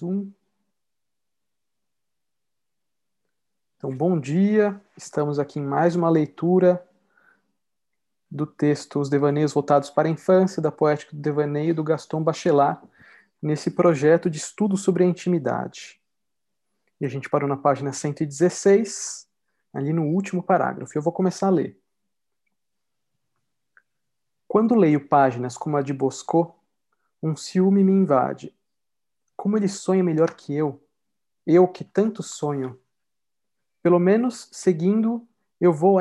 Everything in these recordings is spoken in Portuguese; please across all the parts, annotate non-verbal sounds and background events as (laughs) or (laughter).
Zoom. Então, bom dia. Estamos aqui em mais uma leitura do texto Os Devaneios Voltados para a Infância, da Poética do Devaneio, do Gaston Bachelard, nesse projeto de estudo sobre a intimidade. E a gente parou na página 116, ali no último parágrafo. Eu vou começar a ler. Quando leio páginas como a de Bosco, um ciúme me invade como ele sonha melhor que eu, eu que tanto sonho. Pelo menos, seguindo, eu vou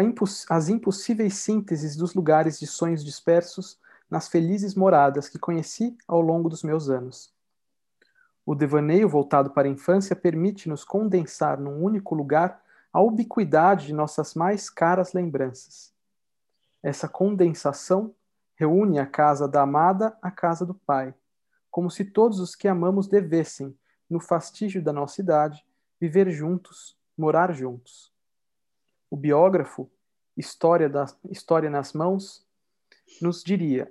às impossíveis sínteses dos lugares de sonhos dispersos nas felizes moradas que conheci ao longo dos meus anos. O devaneio voltado para a infância permite-nos condensar num único lugar a ubiquidade de nossas mais caras lembranças. Essa condensação reúne a casa da amada à casa do pai, como se todos os que amamos devessem, no fastígio da nossa idade, viver juntos, morar juntos. O biógrafo, História, da, História nas Mãos, nos diria: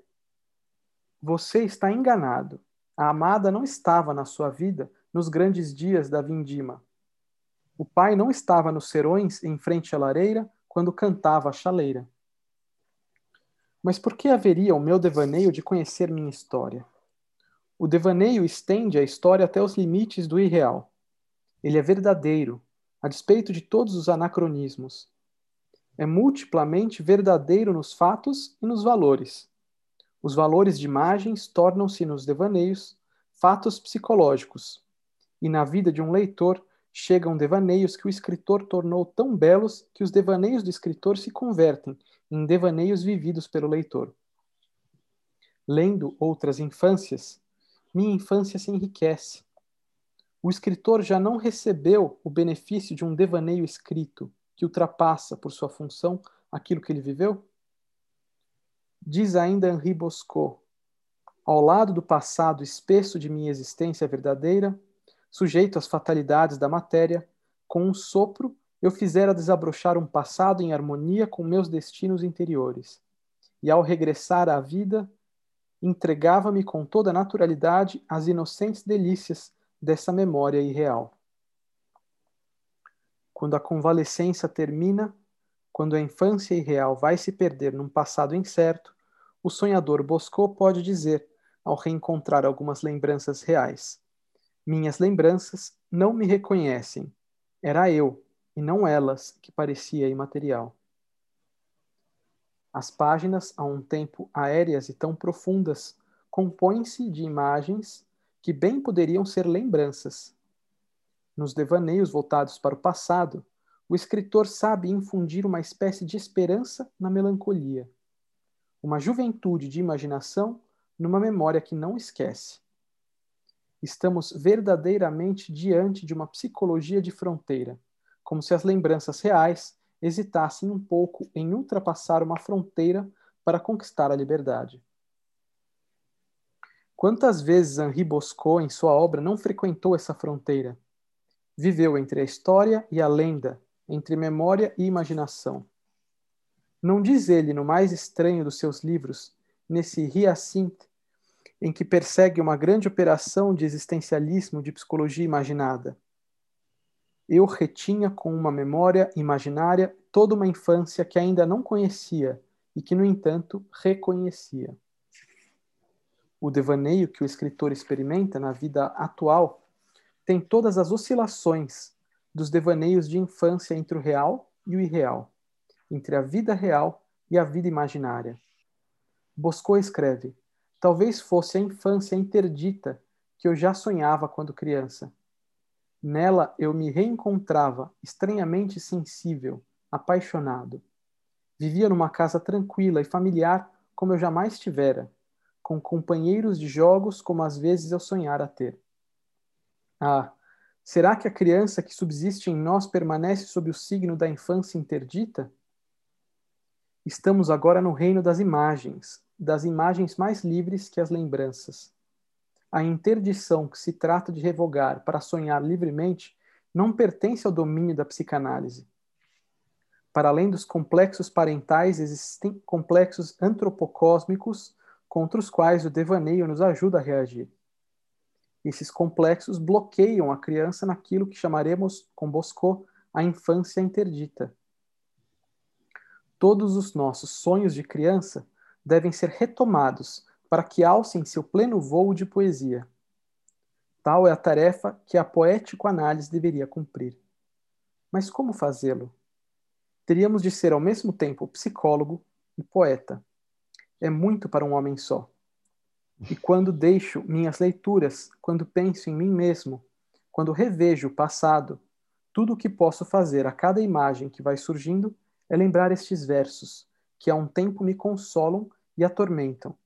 Você está enganado. A amada não estava na sua vida nos grandes dias da vindima. O pai não estava nos serões em frente à lareira quando cantava a chaleira. Mas por que haveria o meu devaneio de conhecer minha história? O devaneio estende a história até os limites do irreal. Ele é verdadeiro, a despeito de todos os anacronismos. É multiplamente verdadeiro nos fatos e nos valores. Os valores de imagens tornam-se nos devaneios fatos psicológicos. E na vida de um leitor chegam devaneios que o escritor tornou tão belos que os devaneios do escritor se convertem em devaneios vividos pelo leitor. Lendo outras infâncias, minha infância se enriquece. O escritor já não recebeu o benefício de um devaneio escrito que ultrapassa, por sua função, aquilo que ele viveu? Diz ainda Henri Bosco: ao lado do passado espesso de minha existência verdadeira, sujeito às fatalidades da matéria, com um sopro eu fizera desabrochar um passado em harmonia com meus destinos interiores. E ao regressar à vida, entregava-me com toda naturalidade às inocentes delícias dessa memória irreal. Quando a convalescença termina, quando a infância irreal vai se perder num passado incerto, o sonhador Bosco pode dizer, ao reencontrar algumas lembranças reais: Minhas lembranças não me reconhecem. Era eu, e não elas, que parecia imaterial. As páginas, a um tempo aéreas e tão profundas, compõem-se de imagens que bem poderiam ser lembranças. Nos devaneios voltados para o passado, o escritor sabe infundir uma espécie de esperança na melancolia, uma juventude de imaginação numa memória que não esquece. Estamos verdadeiramente diante de uma psicologia de fronteira, como se as lembranças reais hesitassem um pouco em ultrapassar uma fronteira para conquistar a liberdade. Quantas vezes Henri Bosco, em sua obra, não frequentou essa fronteira? Viveu entre a história e a lenda, entre memória e imaginação. Não diz ele, no mais estranho dos seus livros, nesse Hyacinthe, em que persegue uma grande operação de existencialismo de psicologia imaginada eu retinha com uma memória imaginária toda uma infância que ainda não conhecia e que, no entanto, reconhecia. O devaneio que o escritor experimenta na vida atual tem todas as oscilações dos devaneios de infância entre o real e o irreal, entre a vida real e a vida imaginária. Bosco escreve: Talvez fosse a infância interdita que eu já sonhava quando criança Nela eu me reencontrava, estranhamente sensível, apaixonado. Vivia numa casa tranquila e familiar como eu jamais tivera, com companheiros de jogos como às vezes eu sonhara ter. Ah, será que a criança que subsiste em nós permanece sob o signo da infância interdita? Estamos agora no reino das imagens, das imagens mais livres que as lembranças a interdição que se trata de revogar para sonhar livremente não pertence ao domínio da psicanálise. Para além dos complexos parentais, existem complexos antropocósmicos contra os quais o devaneio nos ajuda a reagir. Esses complexos bloqueiam a criança naquilo que chamaremos, com Bosco, a infância interdita. Todos os nossos sonhos de criança devem ser retomados para que alcem seu pleno voo de poesia. Tal é a tarefa que a poético-análise deveria cumprir. Mas como fazê-lo? Teríamos de ser ao mesmo tempo psicólogo e poeta. É muito para um homem só. E quando deixo minhas leituras, quando penso em mim mesmo, quando revejo o passado, tudo o que posso fazer a cada imagem que vai surgindo é lembrar estes versos, que há um tempo me consolam e atormentam.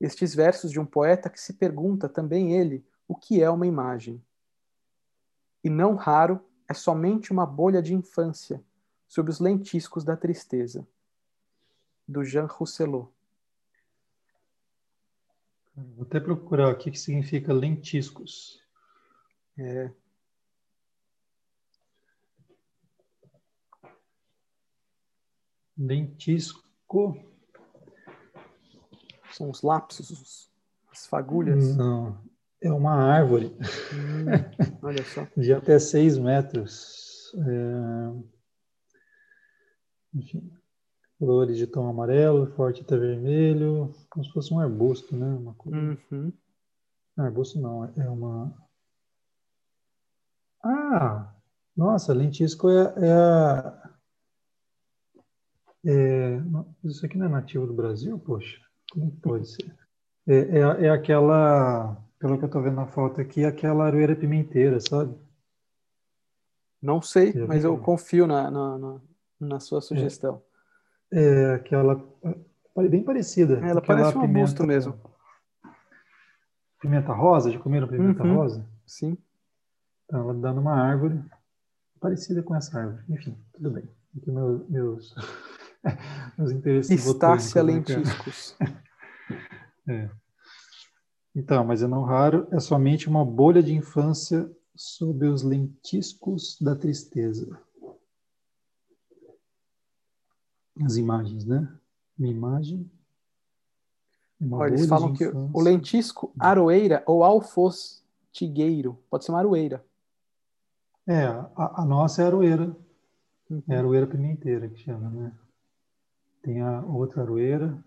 Estes versos de um poeta que se pergunta também ele o que é uma imagem. E não raro é somente uma bolha de infância sob os lentiscos da tristeza. Do Jean Rousselot. Vou até procurar aqui o que significa lentiscos. É. Lentisco. São os lapsos, as fagulhas. Não, é uma árvore. Hum, olha só. (laughs) De até seis metros. É... Enfim, flores de tom amarelo, forte até vermelho, como se fosse um arbusto, né? Uma coisa... Uhum. Não, arbusto não, é uma. Ah! Nossa, lentisco é, é a. É... Isso aqui não é nativo do Brasil, poxa? Pode ser? É, é, é aquela, pelo que eu estou vendo na foto aqui, aquela aroeira pimenteira, sabe? Não sei, mas eu confio na, na, na, na sua sugestão. É, é aquela bem parecida. É, ela parece um arbusto mesmo. Pimenta rosa, já comeram pimenta uhum, rosa? Sim. Então, ela dá numa árvore parecida com essa árvore. Enfim, tudo bem. Aqui meus, meus, (laughs) meus interesses Estácia né, lentiscos. (laughs) é. Então, mas é não raro, é somente uma bolha de infância sob os lentiscos da tristeza as imagens, né? Uma imagem. Olha, eles falam que o lentisco, aroeira ou alfostigueiro, pode ser uma aroeira. É, a, a nossa é aroeira. Uhum. É a aroeira pimenteira que chama, né? Tem a outra aroeira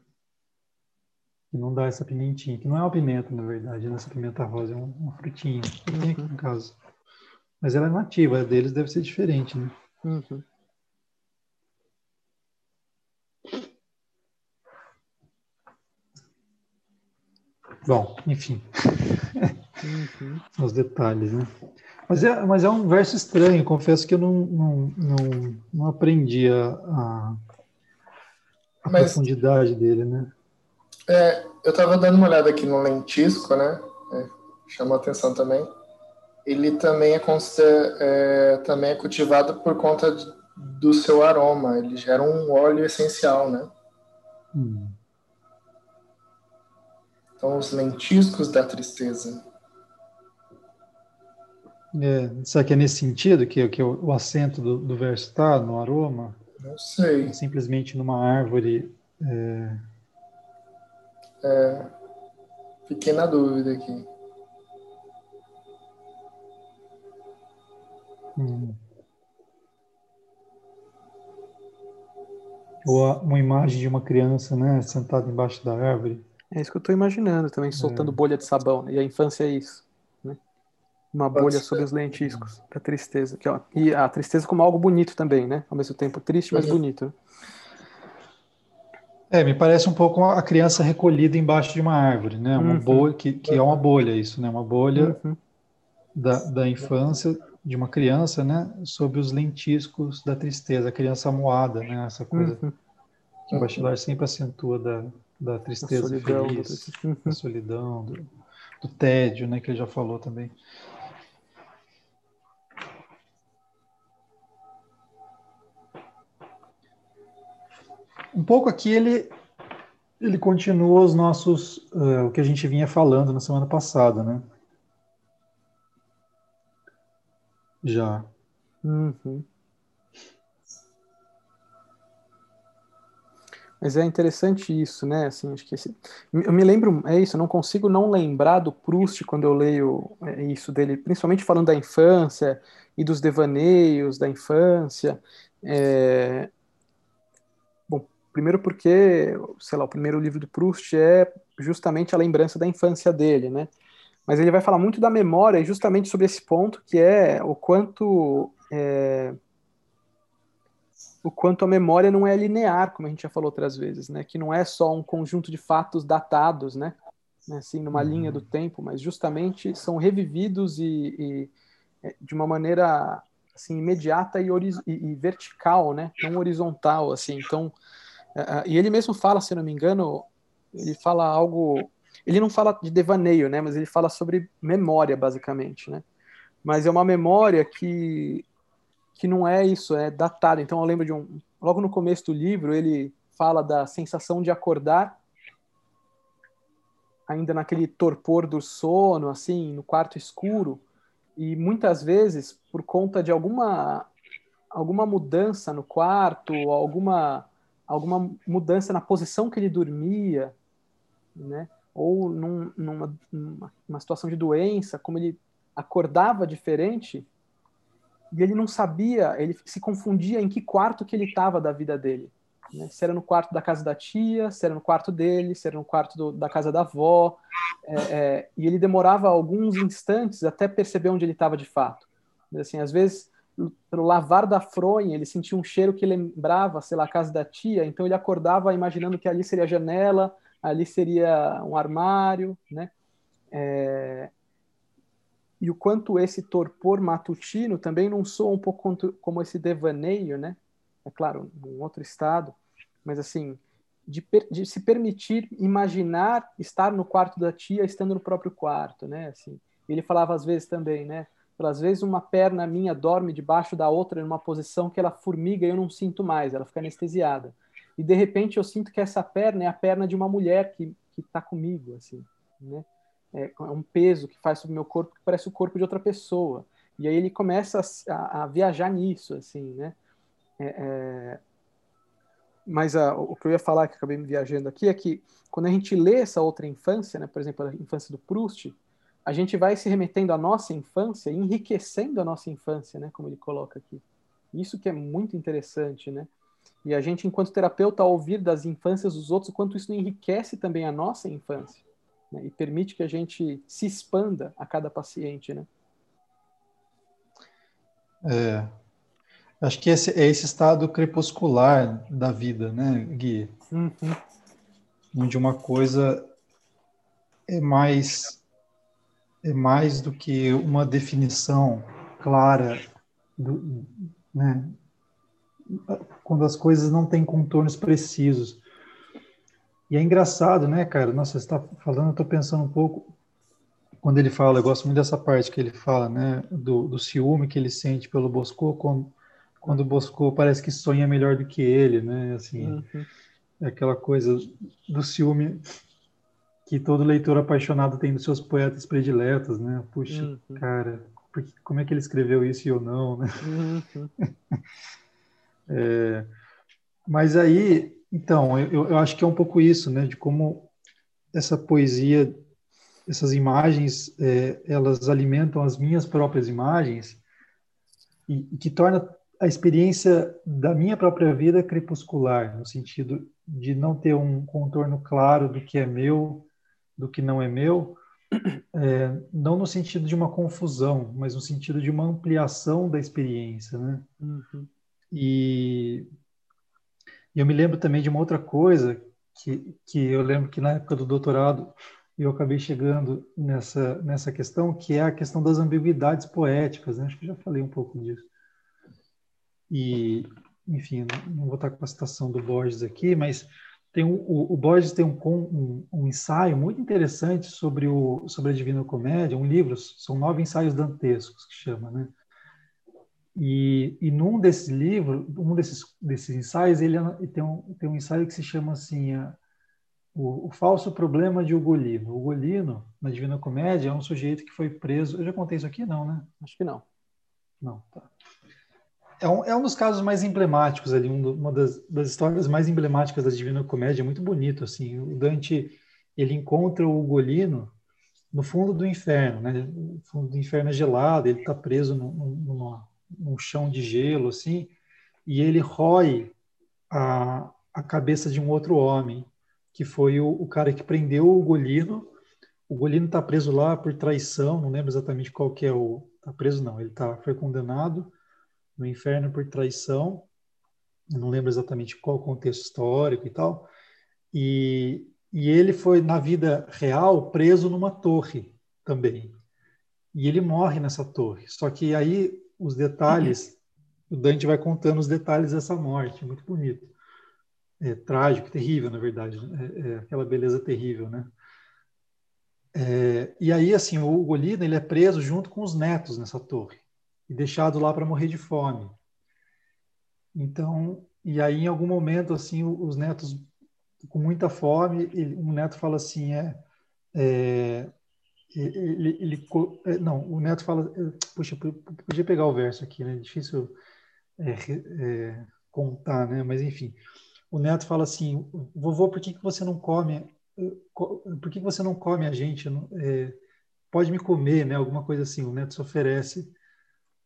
que não dá essa pimentinha, que não é uma pimenta, na verdade, né? essa pimenta rosa é uma frutinha, tem aqui no caso. Mas ela é nativa, a deles deve ser diferente, né? Uhum. Bom, enfim. Uhum. (laughs) Os detalhes, né? Mas é, mas é um verso estranho, confesso que eu não, não, não, não aprendi a, a, a mas, profundidade dele, né? É, eu estava dando uma olhada aqui no lentisco, né? É, chamou atenção também. Ele também é, é, também é cultivado por conta de, do seu aroma. Ele gera um óleo essencial, né? Hum. Então, os lentiscos da tristeza. É, será que é nesse sentido que, que o, o acento do, do verso está no aroma? Não sei. É simplesmente numa árvore. É... é... Fiquei na dúvida aqui. Hum. Ou uma imagem de uma criança, né, sentada embaixo da árvore. É isso que eu estou imaginando também, soltando é. bolha de sabão. Né? E a infância é isso. Uma Pode bolha ser. sobre os lentiscos, da tristeza. Que, ó, e a tristeza como algo bonito também, né? Ao mesmo tempo triste, mas uhum. bonito. Né? É, me parece um pouco a criança recolhida embaixo de uma árvore, né? Uma uhum. bolha, que, que é uma bolha isso, né? Uma bolha uhum. da, da infância de uma criança, né? Sobre os lentiscos da tristeza, a criança moada, né? Essa coisa uhum. que o Bachelard sempre acentua da, da tristeza solidão, feliz, da, da solidão, do, do, tédio, né, que ele já falou também. Um pouco aqui ele ele continua os nossos uh, o que a gente vinha falando na semana passada, né? Já. Uhum. Mas é interessante isso, né? Assim, acho que esse... eu me lembro, é isso, eu não consigo não lembrar do Proust quando eu leio é, isso dele, principalmente falando da infância e dos devaneios da infância. É... Primeiro porque, sei lá, o primeiro livro do Proust é justamente a lembrança da infância dele, né? Mas ele vai falar muito da memória justamente sobre esse ponto, que é o quanto é, o quanto a memória não é linear, como a gente já falou outras vezes, né? Que não é só um conjunto de fatos datados, né? né assim, numa uhum. linha do tempo, mas justamente são revividos e, e é, de uma maneira assim imediata e, e, e, vertical, né? Não horizontal, assim. Então, uh, e ele mesmo fala, se não me engano, ele fala algo. Ele não fala de devaneio, né? Mas ele fala sobre memória, basicamente, né? Mas é uma memória que que não é isso, é datado. Então eu lembro de um. Logo no começo do livro, ele fala da sensação de acordar ainda naquele torpor do sono, assim, no quarto escuro, e muitas vezes por conta de alguma alguma mudança no quarto, alguma alguma mudança na posição que ele dormia, né? Ou num, numa, numa situação de doença, como ele acordava diferente, e ele não sabia, ele se confundia em que quarto que ele estava da vida dele. Né? Se era no quarto da casa da tia, se era no quarto dele, se era no quarto do, da casa da avó. É, é, e ele demorava alguns instantes até perceber onde ele estava de fato. Assim, às vezes, pelo lavar da fronha, ele sentia um cheiro que lembrava, sei lá, a casa da tia, então ele acordava imaginando que ali seria a janela, ali seria um armário, né? É, e o quanto esse torpor matutino também não soa um pouco como esse devaneio, né? É claro, num outro estado, mas assim, de, per, de, se permitir imaginar estar no quarto da tia estando no próprio quarto, né? Assim, ele falava às vezes também, né? Às vezes uma perna minha dorme debaixo da outra numa posição que ela formiga e eu não sinto mais, ela fica anestesiada. E de repente eu sinto que essa perna é a perna de uma mulher que que está comigo, assim, né? é, é um peso que faz sobre o meu corpo que parece o corpo de outra pessoa. E aí ele começa a, a viajar nisso, assim, né? É, é... Mas a, o que eu ia falar, que acabei me viajando aqui, é que quando a gente lê essa outra infância, né, por exemplo, a infância do Proust, a gente vai se remetendo à nossa infância, enriquecendo a nossa infância, né, como ele coloca aqui. Isso que é muito interessante, né? E a gente, enquanto terapeuta, ao ouvir das infâncias dos outros, o quanto isso enriquece também a nossa infância né, e permite que a gente se expanda a cada paciente, né? É, acho que esse, é esse estado crepuscular da vida, né, Gui? Uhum. Onde uma coisa é mais é mais do que uma definição clara do, né? Quando as coisas não têm contornos precisos. E é engraçado, né, cara? Nossa, você está falando, eu estou pensando um pouco. Quando ele fala, eu gosto muito dessa parte que ele fala, né, do, do ciúme que ele sente pelo Bosco, quando, quando o Bosco parece que sonha melhor do que ele, né? Assim, uhum. é aquela coisa do ciúme que todo leitor apaixonado tem dos seus poetas prediletos, né? Puxa, uhum. cara, porque, como é que ele escreveu isso e eu não, né? Uhum. (laughs) é, mas aí então, eu, eu acho que é um pouco isso, né, de como essa poesia, essas imagens, é, elas alimentam as minhas próprias imagens e, e que torna a experiência da minha própria vida crepuscular, no sentido de não ter um contorno claro do que é meu, do que não é meu, é, não no sentido de uma confusão, mas no sentido de uma ampliação da experiência, né? Uhum. E e eu me lembro também de uma outra coisa que, que eu lembro que na época do doutorado eu acabei chegando nessa, nessa questão, que é a questão das ambiguidades poéticas. Né? Acho que já falei um pouco disso. E, enfim, não vou estar com a citação do Borges aqui, mas tem um, o, o, Borges tem um, um, um, ensaio muito interessante sobre, o, sobre a Divina Comédia, um livro, são nove ensaios dantescos que chama, né? E, e num desses livros, um desses, desses ensaios, ele tem um, tem um ensaio que se chama assim, a, o, o, falso problema de Ugolino. Ugolino, na Divina Comédia, é um sujeito que foi preso. Eu já contei isso aqui, não, né? Acho que não. Não, tá. É um, é um dos casos mais emblemáticos ali, um, uma das, das, histórias mais emblemáticas da Divina Comédia, é muito bonito, assim, o Dante, ele encontra o Ugolino no fundo do inferno, né, o fundo do inferno é gelado, ele está preso num, num chão de gelo, assim, e ele rói a, a cabeça de um outro homem, que foi o, o cara que prendeu o Ugolino, o Ugolino está preso lá por traição, não lembro exatamente qual que é o... Está preso não, ele tá, foi condenado, no inferno por traição. Eu não lembro exatamente qual o contexto histórico e tal. E, e ele foi, na vida real, preso numa torre também. E ele morre nessa torre. Só que aí os detalhes, o Dante vai contando os detalhes dessa morte. Muito bonito. É trágico, terrível, na verdade. É, é aquela beleza terrível, né? É, e aí, assim, o Golida ele é preso junto com os netos nessa torre e deixado lá para morrer de fome. Então, e aí em algum momento assim os netos com muita fome, ele, um neto fala assim é, é ele, ele, é, não, o neto fala, puxa, podia pegar o verso aqui, né? Difícil é, é, contar, né? Mas enfim, o neto fala assim, vovô, por que, que você não come? Por que, que você não come a gente? É, pode me comer, né? Alguma coisa assim. O neto se oferece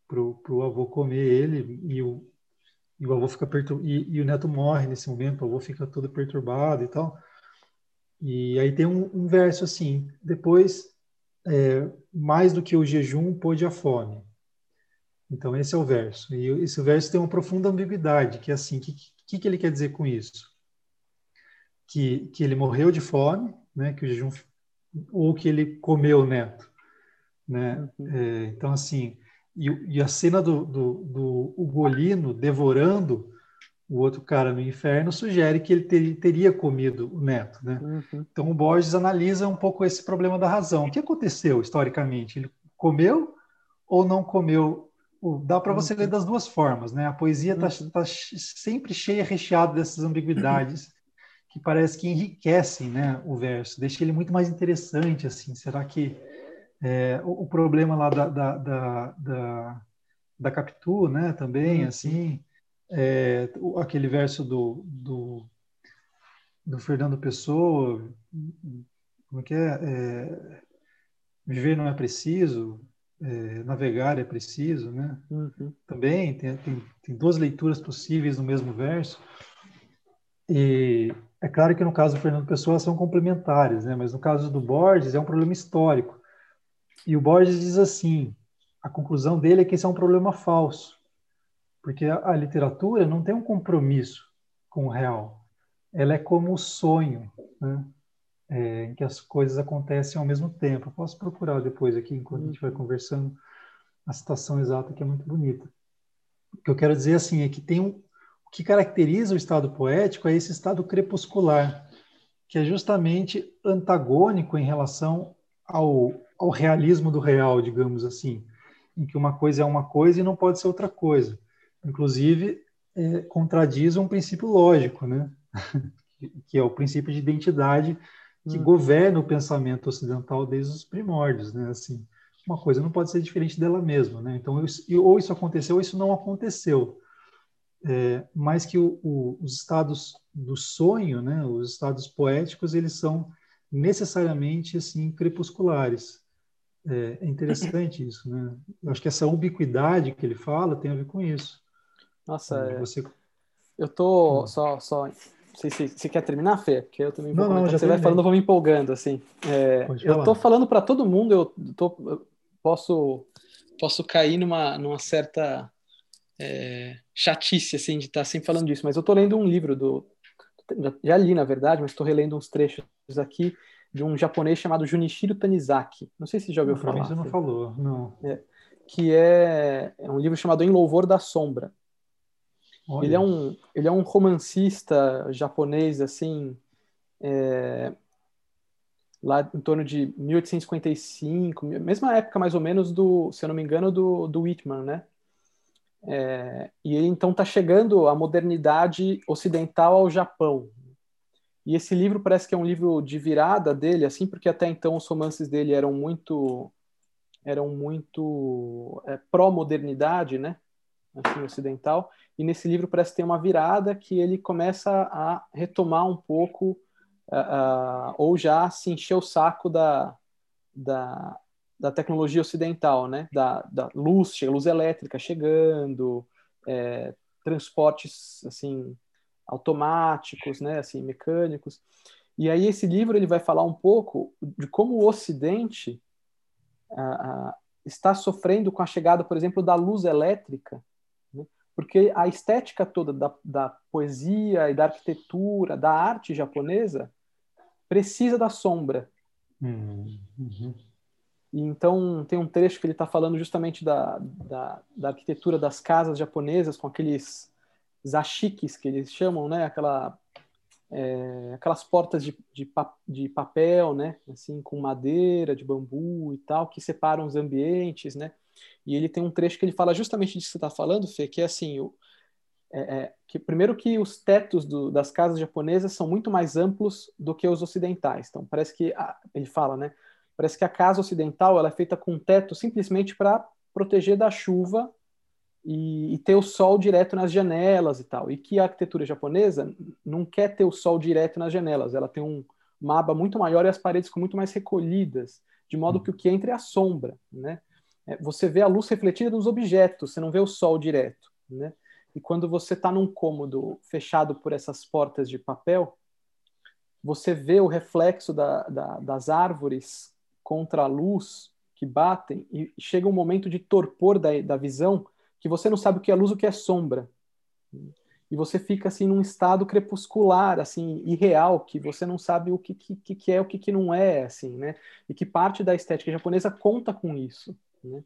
pro, pro avô comer ele e o, e o avô fica perturbado, e, e, o neto morre nesse momento, o avô fica todo perturbado e tal. E aí tem um, um verso assim, depois, é, mais do que o jejum, pôde a fome. Então esse é o verso. E esse verso tem uma profunda ambiguidade, que é assim, o que, que, que ele quer dizer com isso? Que, que ele morreu de fome, né, que o jejum, ou que ele comeu o neto. Né? Uhum. É, então, assim, e, e a cena do, do, do Ugolino devorando o outro cara no inferno sugere que ele ter, teria comido o neto, né? Uhum. Então o Borges analisa um pouco esse problema da razão. O que aconteceu historicamente? Ele comeu ou não comeu? Dá para você uhum. ler das duas formas, né? A poesia está uhum. tá sempre cheia, recheada dessas ambiguidades que parece que enriquecem, né, o verso, deixa ele muito mais interessante, assim. Será que é, o, o, problema lá da, da, da, da, da Capitu, né, também, uhum. assim, é, aquele verso do, do, do, Fernando Pessoa, como é que é? é viver não é preciso, é, navegar é preciso, né? Uhum. Também tem, tem, tem, duas leituras possíveis no mesmo verso. E é claro que no caso do Fernando Pessoa são complementares, né? Mas no caso do Borges é um problema histórico. E o Borges diz assim: a conclusão dele é que esse é um problema falso, porque a, a literatura não tem um compromisso com o real. Ela é como o sonho, né? É, em que as coisas acontecem ao mesmo tempo. Eu posso procurar depois aqui, enquanto a gente vai conversando, a citação exata, que é muito bonita. O que eu quero dizer assim é que tem um, o que caracteriza o estado poético é esse estado crepuscular, que é justamente antagônico em relação ao, ao realismo do real, digamos assim, em que uma coisa é uma coisa e não pode ser outra coisa. Inclusive, é, contradiz um princípio lógico, né? (laughs) que é o princípio de identidade que hum. governa o pensamento ocidental desde os primórdios, né? Assim, uma coisa não pode ser diferente dela mesma, né? Então, ou isso aconteceu ou isso não aconteceu. É, mas que o, o, os estados do sonho, né? Os estados poéticos, eles são necessariamente assim crepusculares. É, é interessante isso, né? Eu acho que essa ubiquidade que ele fala tem a ver com isso. Nossa, é... você... eu tô hum. só só se você quer terminar, Fê? Porque eu também vou não, não, você vai falando, eu vou me empolgando assim. É, eu tô falando para todo mundo, eu tô eu posso posso cair numa numa certa é, chatice assim de estar tá sempre falando disso, mas eu tô lendo um livro do já li na verdade, mas estou relendo uns trechos aqui de um japonês chamado Junichiro Tanizaki. Não sei se já ouviu não, falar. Você não falou, não. É, que é, é, um livro chamado Em Louvor da Sombra. Olha. Ele é um ele é um romancista japonês assim é, lá em torno de 1855, mesma época mais ou menos do, se eu não me engano, do, do Whitman, né? É, e ele então está chegando a modernidade ocidental ao Japão, e esse livro parece que é um livro de virada dele, assim, porque até então os romances dele eram muito eram muito é, pró-modernidade, né? assim, ocidental, e nesse livro parece ter uma virada que ele começa a retomar um pouco, uh, uh, ou já se encher o saco da, da, da tecnologia ocidental, né? Da, da luz, luz elétrica chegando, é, transportes assim automáticos, né? Assim mecânicos. E aí esse livro ele vai falar um pouco de como o Ocidente uh, uh, está sofrendo com a chegada, por exemplo, da luz elétrica, né? porque a estética toda da, da, poesia e da arquitetura, da arte japonesa, precisa da sombra. Uhum. uhum. E então tem um trecho que ele está falando justamente da, da, da, arquitetura das casas japonesas com aqueles zashikis que eles chamam, né? Aquela é, aquelas portas de, de, de, papel, né, assim, com madeira, de bambu e tal, que separam os ambientes, né, e ele tem um trecho que ele fala justamente disso que você está falando, Fê, que é assim, o, é, é, que primeiro que os tetos do, das casas japonesas são muito mais amplos do que os ocidentais, então parece que, a, ele fala, né, parece que a casa ocidental ela é feita com teto simplesmente para proteger da chuva e, e, ter o sol direto nas janelas e tal. E que a arquitetura japonesa não quer ter o sol direto nas janelas, ela tem um, uma aba muito maior e as paredes ficam muito mais recolhidas, de modo que o que entra é a sombra, né? É, você vê a luz refletida nos objetos, você não vê o sol direto, né? E quando você está num cômodo fechado por essas portas de papel, você vê o reflexo da, da, das árvores contra a luz que batem e chega um momento de torpor da, da visão que você não sabe o que é luz, o que é sombra. E você fica assim num estado crepuscular, assim, irreal, que você não sabe o que, que, que é, o que, que não é, assim, né? E que parte da estética japonesa conta com isso, né?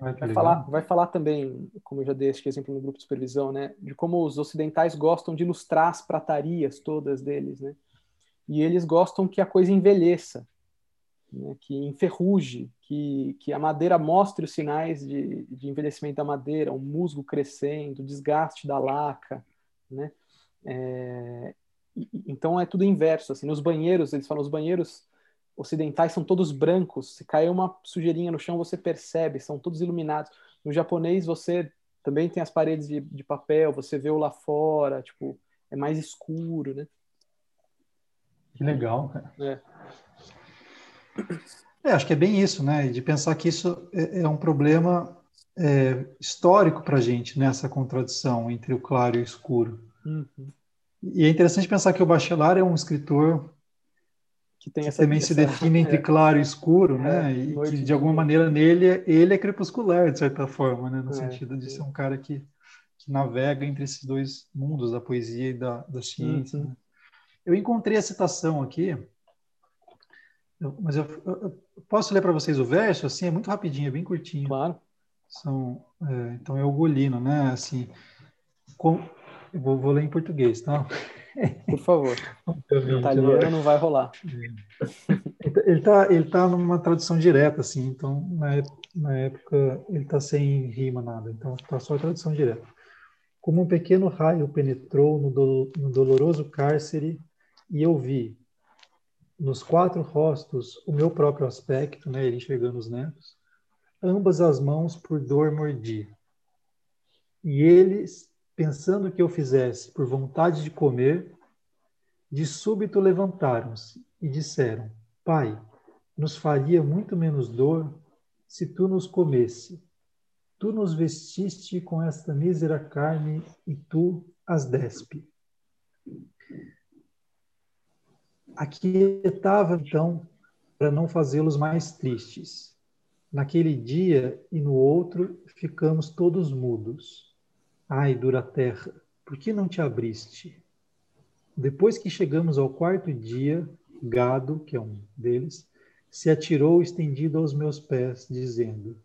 vai, falar, vai falar também, como eu já dei este exemplo no grupo de supervisão, né, de como os ocidentais gostam de ilustrar as pratarias todas deles, né, e eles gostam que a coisa envelheça, né, que enferruje, que, que a madeira mostre os sinais de, de envelhecimento da madeira, o musgo crescendo, o desgaste da laca, né? É, então é tudo inverso, assim, nos banheiros, eles falam, os banheiros ocidentais são todos brancos, se cair uma sujeirinha no chão você percebe, são todos iluminados. No japonês você também tem as paredes de, de papel, você vê o lá fora, tipo, é mais escuro, né? Que legal, cara. É. É, acho que é bem isso, né? De pensar que isso é, é um problema é, histórico para a gente, nessa né? contradição entre o claro e o escuro. Uhum. E é interessante pensar que o Bachelard é um escritor que, que também se define entre é. claro e escuro, né? É, e que de alguma maneira nele ele é crepuscular de certa forma, né? No é, sentido de ser um cara que, que navega entre esses dois mundos da poesia e da, da ciência. Uhum. Né? Eu encontrei a citação aqui eu, mas eu, eu, posso ler para vocês o verso? Assim, é muito rapidinho, é bem curtinho. Claro. São, é, então é o Golino, né? Assim, com, eu vou, vou, ler em português, tá? (laughs) Por favor. Italiano não vai rolar. Ele está ele tá numa tradução direta, assim, então na, na época ele está sem rima nada, então está só a tradução direta. Como um pequeno raio penetrou no, do, no doloroso cárcere e eu vi, nos quatro rostos o meu próprio aspecto, né, ele enxergando os netos, ambas as mãos por dor mordi. E eles, pensando que eu fizesse por vontade de comer, de súbito levantaram-se e disseram: Pai, nos faria muito menos dor se tu nos comesse. Tu nos vestiste com esta mísera carne e tu as despe aquietava então para não fazê-los mais tristes. Naquele dia e no outro ficamos todos mudos. Ai, dura terra, por que não te abriste? Depois que chegamos ao quarto dia, Gado, que é um deles, se atirou estendido aos meus pés, dizendo: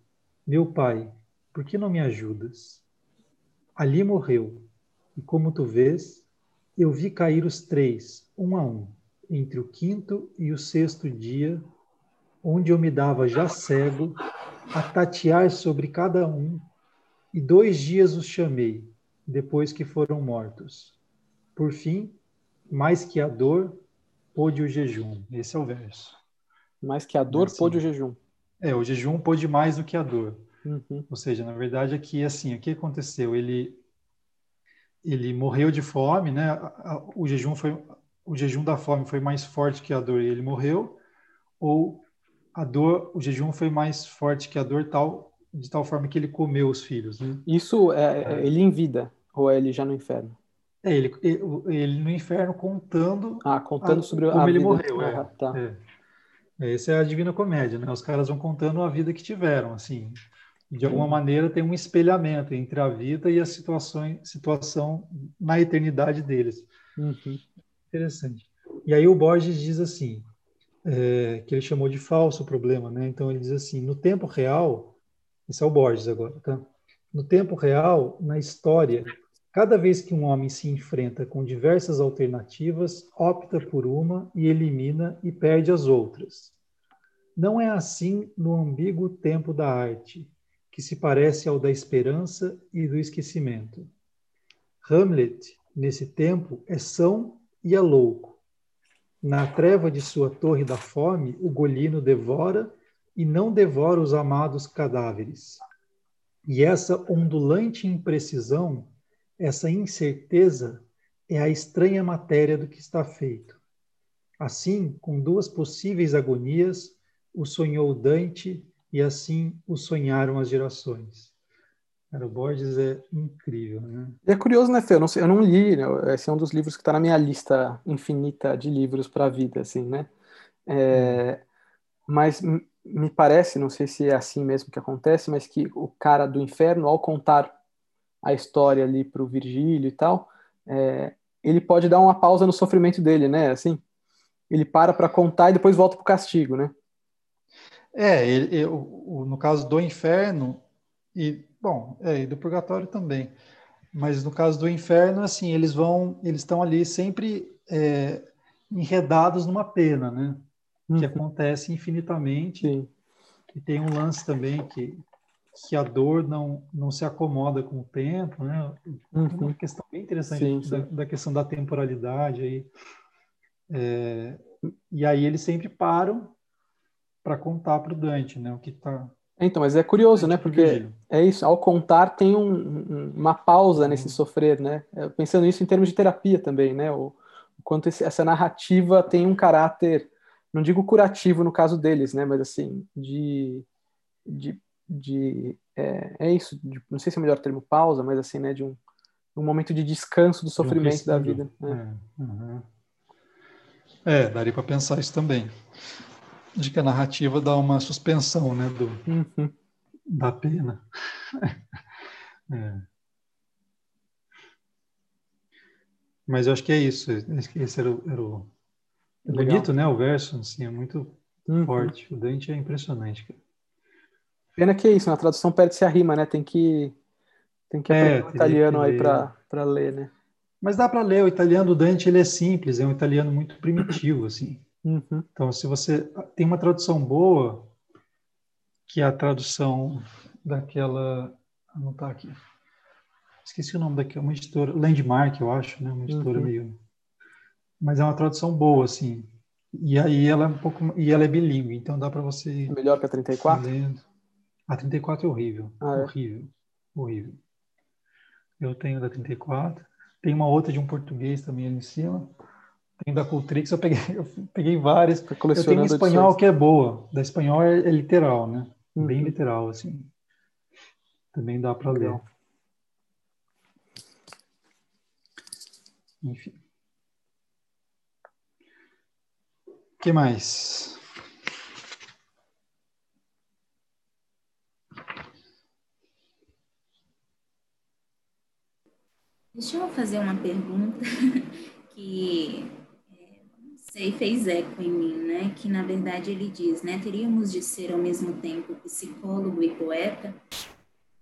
Meu pai, por que não me ajudas? Ali morreu, e como tu vês, eu vi cair os três, um a um entre o quinto e o sexto dia, onde eu me dava já cego a tatear sobre cada um, e dois dias os chamei, depois que foram mortos. Por fim, mais que a dor, pôde o jejum. Esse é o verso. Mais que a dor, assim, pôde o jejum. É, o jejum pôde mais do que a dor. Uhum. Ou seja, na verdade aqui assim, o que aconteceu? Ele ele morreu de fome, né? O jejum foi o jejum da fome foi mais forte que a dor e ele morreu, ou a dor, o jejum foi mais forte que a dor tal de tal forma que ele comeu os filhos. Né? Isso é, é ele em vida ou é ele já no inferno? É ele, ele no inferno contando. Ah, contando a, sobre como a ele vida. morreu. Ah, é, tá. é. é. Essa é a Divina Comédia, né? Os caras vão contando a vida que tiveram, assim. De alguma maneira tem um espelhamento entre a vida e a situação, situação na eternidade deles. Uhum. Interessante. E aí o Borges diz assim, é, que ele chamou de falso problema, né? Então ele diz assim, no tempo real, isso é o Borges agora, tá? No tempo real, na história, Cada vez que um homem se enfrenta com diversas alternativas, opta por uma e elimina e perde as outras. Não é assim no ambíguo tempo da arte, que se parece ao da esperança e do esquecimento. Hamlet, nesse tempo, é são e é louco. Na treva de sua torre da fome, o golino devora e não devora os amados cadáveres. E essa ondulante imprecisão essa incerteza é a estranha matéria do que está feito. Assim, com duas possíveis agonias, o sonhou Dante e assim o sonharam as gerações. Cara, o Borges é incrível, né? É curioso, né, Fê? Eu não, sei, eu não li, né? esse é um dos livros que está na minha lista infinita de livros para a vida, assim, né? É, mas me parece, não sei se é assim mesmo que acontece, mas que o cara do inferno, ao contar a história ali para o Virgílio e tal, é, ele pode dar uma pausa no sofrimento dele, né? Assim, ele para para contar e depois volta para o castigo, né? É, ele, o, no caso do inferno e bom, é, e do purgatório também, mas no caso do inferno, assim, eles vão, eles estão ali sempre é, enredados numa pena, né? Que uhum. acontece infinitamente. Sim. E tem um lance também que que a dor não, não se acomoda com o tempo, né? Uhum. Uma questão bem interessante sim, sim. Da, da, questão da temporalidade aí. É, e aí eles sempre param para contar para o Dante, né? O que está então, mas é curioso, né? Porque é isso, ao contar tem um, uma pausa nesse uhum. sofrer, né? Pensando isso em termos de terapia também, né? O, o quanto esse, essa narrativa tem um caráter, não digo curativo no caso deles, né? Mas assim, de, de de é, é isso, de, não sei se é o melhor termo pausa, mas assim, né, de um, um momento de descanso do sofrimento da vida. Né? É, uhum. é, daria para pensar isso também, de que a narrativa dá uma suspensão, né, do uhum. da pena. (laughs) é. Mas eu acho que é isso. Esse era o, era o... É bonito, né? O verso, assim, é muito uhum. forte. O Dante é impressionante. Cara. Pena que é isso, na tradução perde-se a rima, né? Tem que, tem que é, aprender o italiano aí para ler, né? Mas dá para ler, o italiano do Dante ele é simples, é um italiano muito primitivo, assim. Uhum. Então, se você tem uma tradução boa, que é a tradução daquela. Não está aqui. Esqueci o nome daquela, uma editora, Landmark, eu acho, né? Uma editora uhum. meio. Mas é uma tradução boa, assim. E aí ela é um pouco. E ela é bilíngue, então dá para você. É melhor que a 34? Lendo. A 34 é horrível. Ah, é? Horrível. Horrível. Eu tenho da 34. Tem uma outra de um português também ali em cima. Tem da Cultrix, eu peguei, (laughs) eu peguei várias. Tá eu tenho espanhol edições. que é boa. Da espanhol é, é literal, né? Uhum. Bem literal, assim. Também dá para ler. Enfim. O que mais? Deixa eu fazer uma pergunta (laughs) que sei, fez eco em mim, né? Que na verdade ele diz, né? Teríamos de ser ao mesmo tempo psicólogo e poeta,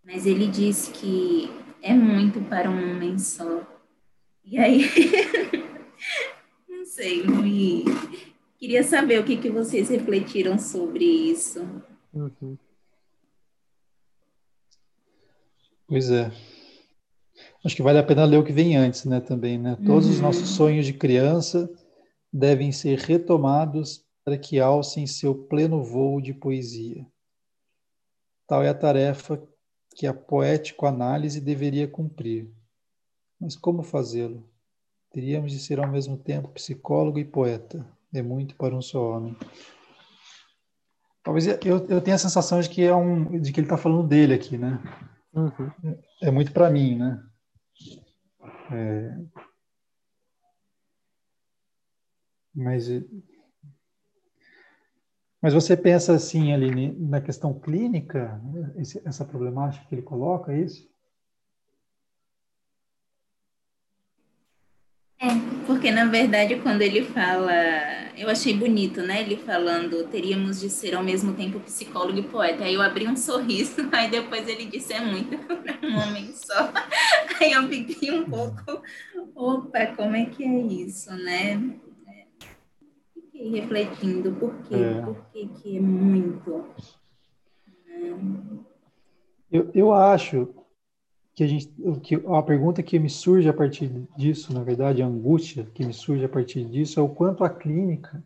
mas ele diz que é muito para um homem só. E aí, (laughs) não sei, me... queria saber o que, que vocês refletiram sobre isso. Uhum. Pois é. Acho que vale a pena ler o que vem antes, né, também, né? Todos uhum. os nossos sonhos de criança devem ser retomados para que alcem seu pleno voo de poesia. Tal é a tarefa que a poético-análise deveria cumprir. Mas como fazê-lo? Teríamos de ser ao mesmo tempo psicólogo e poeta. É muito para um só homem. Talvez eu, eu tenha a sensação de que é um de que ele está falando dele aqui, né? Uhum. É, é muito para mim, né? É... Mas mas você pensa assim, ali na questão clínica, essa problemática que ele coloca, é isso? É, porque na verdade quando ele fala, eu achei bonito, né? Ele falando, teríamos de ser ao mesmo tempo psicólogo e poeta. Aí eu abri um sorriso, (laughs) aí depois ele disse, é muito (laughs) para um homem só. Aí eu fiquei um pouco, opa, como é que é isso, né? Fiquei refletindo por quê, é. por que, que é muito. Eu, eu acho que a gente, que a pergunta que me surge a partir disso, na verdade, a angústia que me surge a partir disso é o quanto a clínica,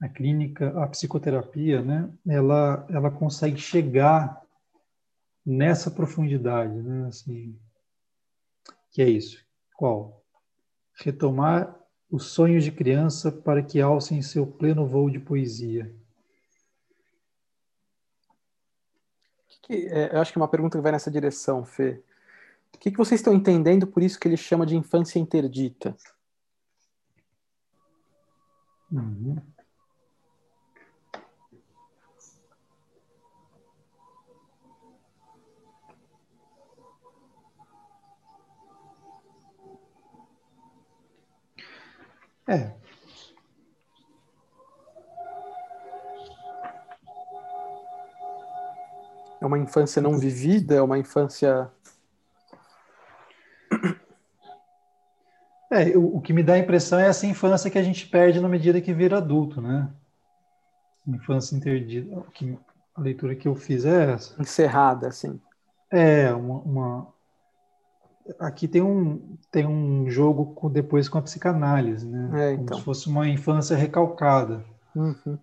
a clínica, a psicoterapia, né, ela, ela consegue chegar nessa profundidade, né, assim, que é isso. Qual? Retomar os sonhos de criança para que alcem seu pleno voo de poesia. Que, é, eu acho que é uma pergunta que vai nessa direção, Fê. O que, que vocês estão entendendo por isso que ele chama de infância interdita? Uhum. É. É uma infância não vivida, é uma infância. É, o, o, que me dá a impressão é essa infância que a gente perde na medida que vira adulto, né? Infância interdita. Que, a leitura que eu fiz é essa. Encerrada, assim. É, uma, uma aqui tem um, tem um jogo com, depois com a psicanálise, né? É, então. Como se fosse uma infância recalcada. Uhum.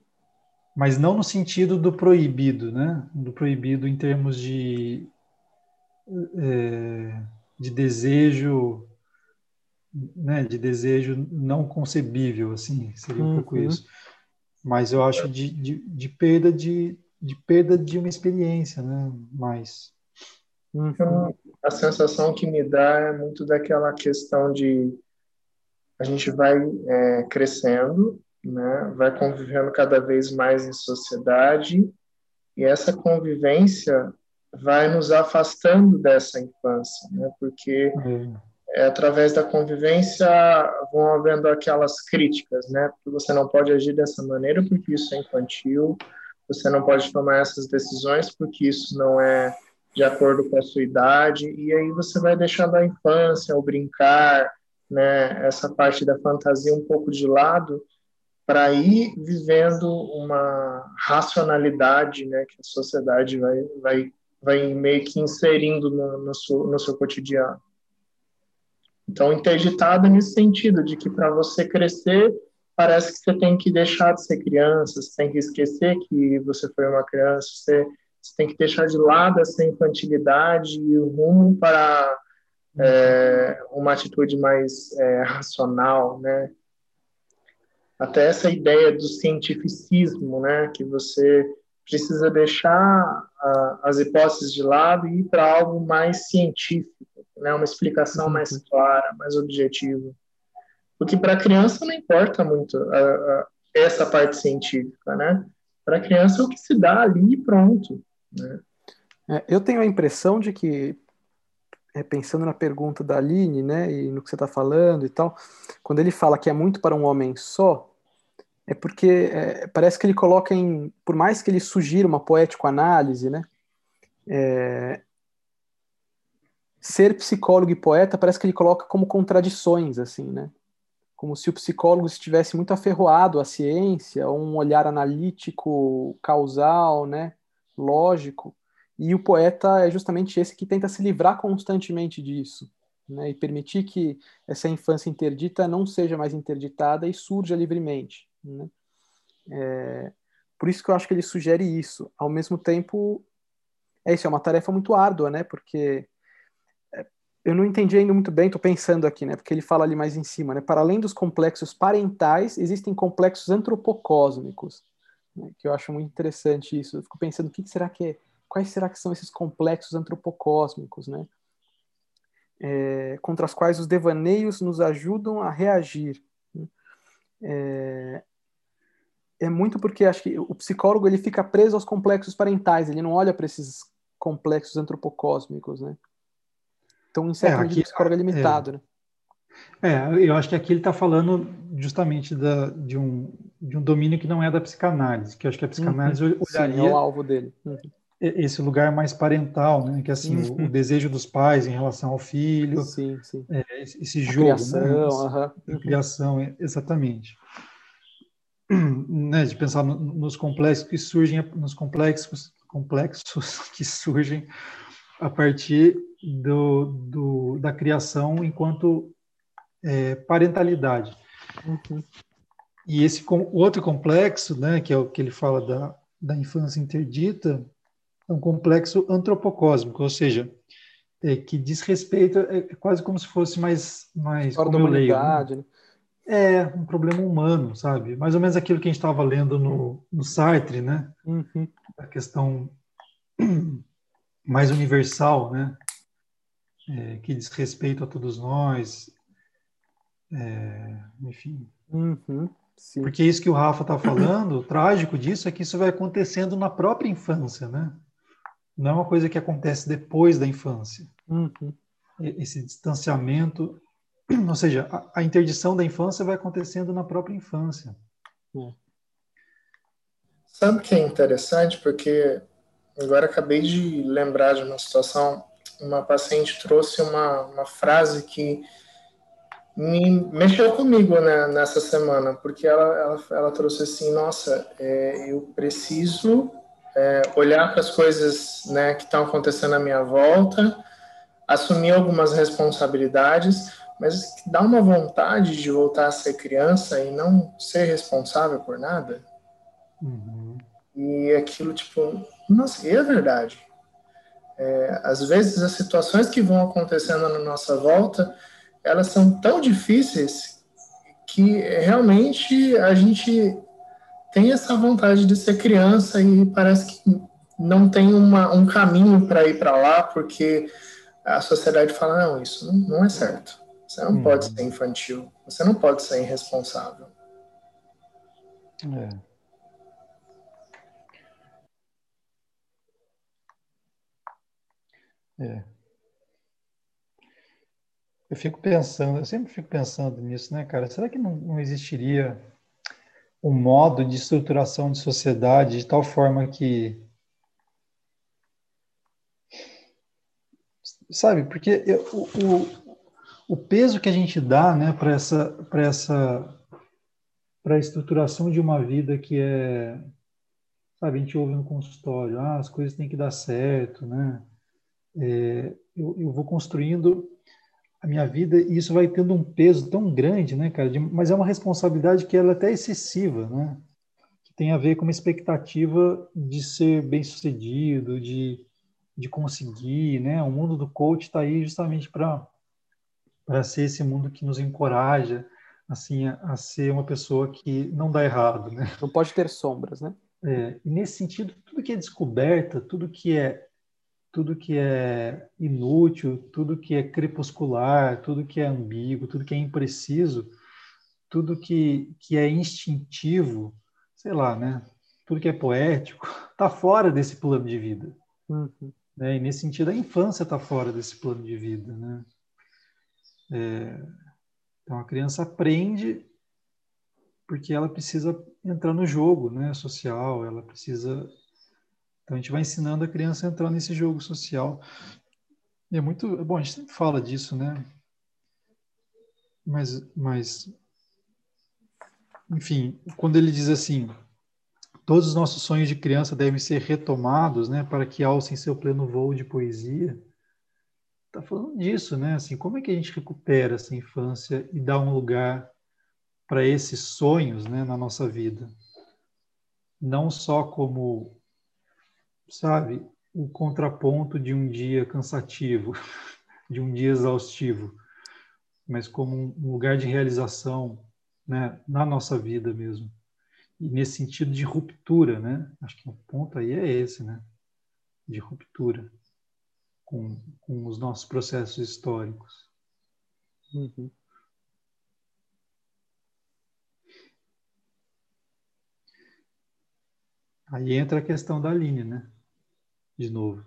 Mas não no sentido do proibido, né? Do proibido em termos de, é, de desejo, né? De desejo não concebível, assim, seria um uhum. pouco isso. Mas eu acho de, de, de perda de, de perda de uma experiência, né? Mais então, a sensação que me dá é muito daquela questão de a gente vai é, crescendo, né, vai convivendo cada vez mais em sociedade e essa convivência vai nos afastando dessa infância, né, porque é, através da convivência vão havendo aquelas críticas, né, porque você não pode agir dessa maneira porque isso é infantil, você não pode tomar essas decisões porque isso não é de acordo com a sua idade, e aí você vai deixando a infância, o brincar, né, essa parte da fantasia um pouco de lado, para ir vivendo uma racionalidade né, que a sociedade vai, vai, vai meio que inserindo no, no, seu, no seu cotidiano. Então, interditado nesse sentido, de que para você crescer, parece que você tem que deixar de ser criança, você tem que esquecer que você foi uma criança, você você tem que deixar de lado essa infantilidade e o rumo para é, uma atitude mais é, racional, né? Até essa ideia do cientificismo, né? Que você precisa deixar a, as hipóteses de lado e ir para algo mais científico, né? Uma explicação mais uhum. clara, mais objetiva. Porque para a criança não importa muito a, a, essa parte científica, né? Para a criança é o que se dá ali e pronto. Né? É, eu tenho a impressão de que, é, pensando na pergunta da Aline, né, e no que você está falando e tal, quando ele fala que é muito para um homem só, é porque é, parece que ele coloca em, por mais que ele sugira uma poético-análise, né, é, ser psicólogo e poeta parece que ele coloca como contradições, assim, né, como se o psicólogo estivesse muito aferroado à ciência, um olhar analítico, causal, né, lógico, e o poeta é justamente esse que tenta se livrar constantemente disso, né, e permitir que essa infância interdita não seja mais interditada e surja livremente. Né. É, por isso que eu acho que ele sugere isso. Ao mesmo tempo, é isso, é uma tarefa muito árdua, né? Porque é, eu não entendi ainda muito bem, estou pensando aqui, né? Porque ele fala ali mais em cima, né? Para além dos complexos parentais, existem complexos antropocósmicos, né? que eu acho muito interessante isso. Eu fico pensando, o que será que é, quais será que são esses complexos antropocósmicos, né? É, contra os quais os devaneios nos ajudam a reagir. Né? É, é muito porque acho que o psicólogo ele fica preso aos complexos parentais, ele não olha para esses complexos antropocósmicos, né? Então, em certo é, aqui, o psicólogo é limitado, é, né? É, eu acho que aqui ele está falando justamente da, de, um, de um domínio que não é da psicanálise, que eu acho que a psicanálise uhum. olharia... Sim, é o alvo dele. Uhum. Esse lugar mais parental, né? Que assim, uhum. o, o, desejo dos pais em relação ao filho, sim, sim. É, esse, esse jogo, criação, né? Essa, criação, exatamente né, de pensar nos complexos que surgem, nos complexos, complexos (laughs) que surgem a partir do, do da criação enquanto é, parentalidade. Uhum. E esse outro complexo, né, que é o que ele fala da, da infância interdita, é um complexo antropocósmico, ou seja, é, que diz respeito, é quase como se fosse mais, mais Fora da humanidade, leio, né? né? É um problema humano, sabe? Mais ou menos aquilo que a gente estava lendo no, no Sartre, né? Uhum. A questão mais universal, né? É, que diz respeito a todos nós. É, enfim. Uhum. Porque isso que o Rafa está falando, o trágico disso é que isso vai acontecendo na própria infância, né? Não é uma coisa que acontece depois da infância. Uhum. Esse distanciamento (clears throat) Ou seja, a, a, interdição da infância vai acontecendo na própria infância. É. Sabe o que é interessante? Porque agora acabei de lembrar de uma situação. Uma paciente trouxe uma, uma frase que me mexeu comigo né, nessa semana, porque ela, ela, ela trouxe assim: Nossa, é, eu preciso é, olhar para as coisas né, que estão acontecendo à minha volta, assumir algumas responsabilidades, mas dá uma vontade de voltar a ser criança e não ser responsável por nada. Uhum. E aquilo, tipo, nossa, e é verdade. É, às vezes as situações que vão acontecendo na nossa volta, elas são tão difíceis que realmente a gente tem essa vontade de ser criança e parece que não tem uma, um caminho para ir para lá, porque a sociedade fala, não, isso não, não é certo. Você não hum. pode ser infantil. Você não pode ser irresponsável. É. É. Eu fico pensando, eu sempre fico pensando nisso, né, cara? Será que não, não existiria um modo de estruturação de sociedade de tal forma que. Sabe, porque eu, o, o peso que a gente dá né, para essa, para essa para a estruturação de uma vida que é, sabe, a gente ouve no consultório, ah, as coisas têm que dar certo, né? É, eu, eu vou construindo a minha vida e isso vai tendo um peso tão grande, né, cara? De, mas é uma responsabilidade que ela é até excessiva, né? Que tem a ver com uma expectativa de ser bem sucedido, de, de conseguir, né? O mundo do coach está aí justamente para para ser esse mundo que nos encoraja assim a, a, ser uma pessoa que não dá errado, né? Não pode ter sombras, né? É, e nesse sentido, tudo que é descoberta, tudo que é tudo que é inútil, tudo que é crepuscular, tudo que é ambíguo, tudo que é impreciso, tudo que, que é instintivo, sei lá, né? Tudo que é poético, está (laughs) fora desse plano de vida. Uhum. Né? E nesse sentido, a infância está fora desse plano de vida, né? É, então a criança aprende porque ela precisa entrar no jogo, né, social. Ela precisa. Então a gente vai ensinando a criança a entrar nesse jogo social. E é muito bom. A gente sempre fala disso, né? Mas, mas, enfim, quando ele diz assim, todos os nossos sonhos de criança devem ser retomados, né, para que alcem seu pleno voo de poesia está falando disso, né? Assim, como é que a gente recupera essa infância e dá um lugar para esses sonhos, né, na nossa vida? Não só como, sabe, o contraponto de um dia cansativo, (laughs) de um dia exaustivo, mas como um lugar de realização né, na nossa vida mesmo. E nesse sentido de ruptura, né? Acho que o ponto aí é esse, né? De ruptura com, com os nossos processos históricos. Uhum. Aí entra a questão da Aline, né? De novo.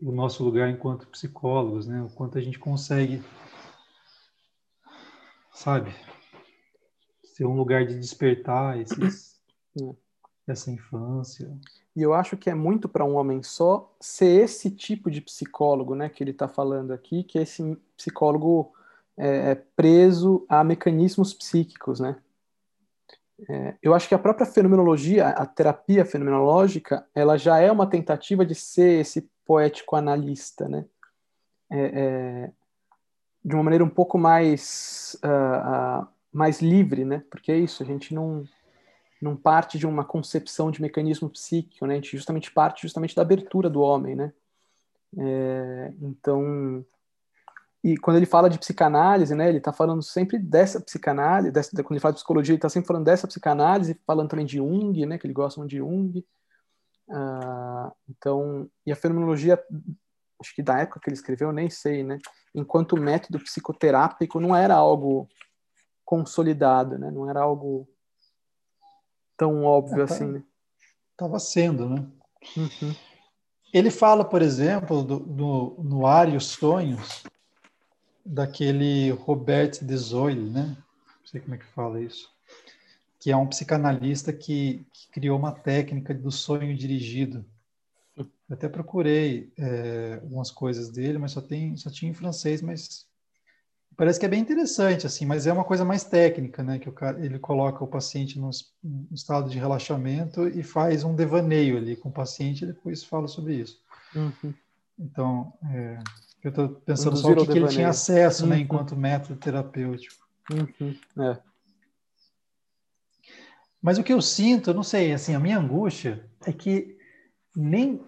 O nosso lugar enquanto psicólogos, né? O quanto a gente consegue, sabe, ser um lugar de despertar esses, (clears throat) essa infância. E eu acho que é muito para um homem só ser esse tipo de psicólogo, né? Que ele está falando aqui, que é esse psicólogo é, é, preso a mecanismos psíquicos, né? É, eu acho que a própria fenomenologia, a terapia fenomenológica, ela já é uma tentativa de ser esse poético analista, né? É, é, de uma maneira um pouco mais uh, uh, mais livre, né? Porque é isso, a gente não não parte de uma concepção de mecanismo psíquico, né? A gente justamente parte justamente da abertura do homem, né? É, então e quando ele fala de psicanálise, né, ele está falando sempre dessa psicanálise, dessa, quando ele fala de psicologia, ele está sempre falando dessa psicanálise, falando também de Jung, né, que ele gosta de Jung. Uh, então, e a fenomenologia, acho que da época que ele escreveu, eu nem sei, né, enquanto método psicoterápico não era algo consolidado, né, não era algo tão óbvio é, tá, assim, né. Tava sendo, né. Uhum. Ele fala, por exemplo, do, do, no Ar e os Sonhos, daquele Robert de Zoyle, né? Não sei como é que fala isso. Que é um psicanalista que, que criou uma técnica do sonho dirigido. Eu até procurei é, algumas coisas dele, mas só, tem, só tinha em francês, mas parece que é bem interessante, assim, mas é uma coisa mais técnica, né? Que o cara, ele coloca o paciente no, no estado de relaxamento e faz um devaneio ali com o paciente e depois fala sobre isso. Uhum. Então, é, eu estou pensando só o que, que ele tinha acesso, né, uhum. né, enquanto método terapêutico. Uhum. É. Mas o que eu sinto, eu não sei, assim, a minha angústia é que nem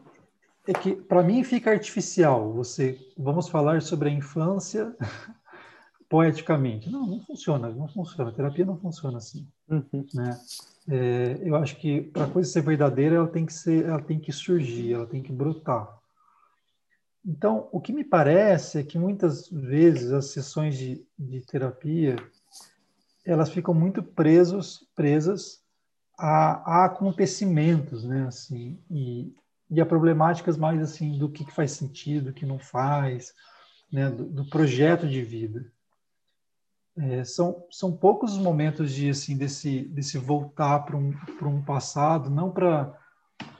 é que para mim fica artificial. Você, vamos falar sobre a infância (laughs) poeticamente. Não, não funciona, não funciona. A terapia não funciona assim, uhum. né? É, eu acho que para a coisa ser verdadeira, ela tem que ser, ela tem que surgir, ela tem que brotar. Então, o que me parece é que muitas vezes as sessões de, de terapia elas ficam muito presos, presas a, a, acontecimentos, né, assim, e, e a problemáticas mais assim do que, que faz sentido, o que não faz, né, do, do projeto de vida. É, são, são poucos os momentos de assim desse desse voltar para um para um passado, não para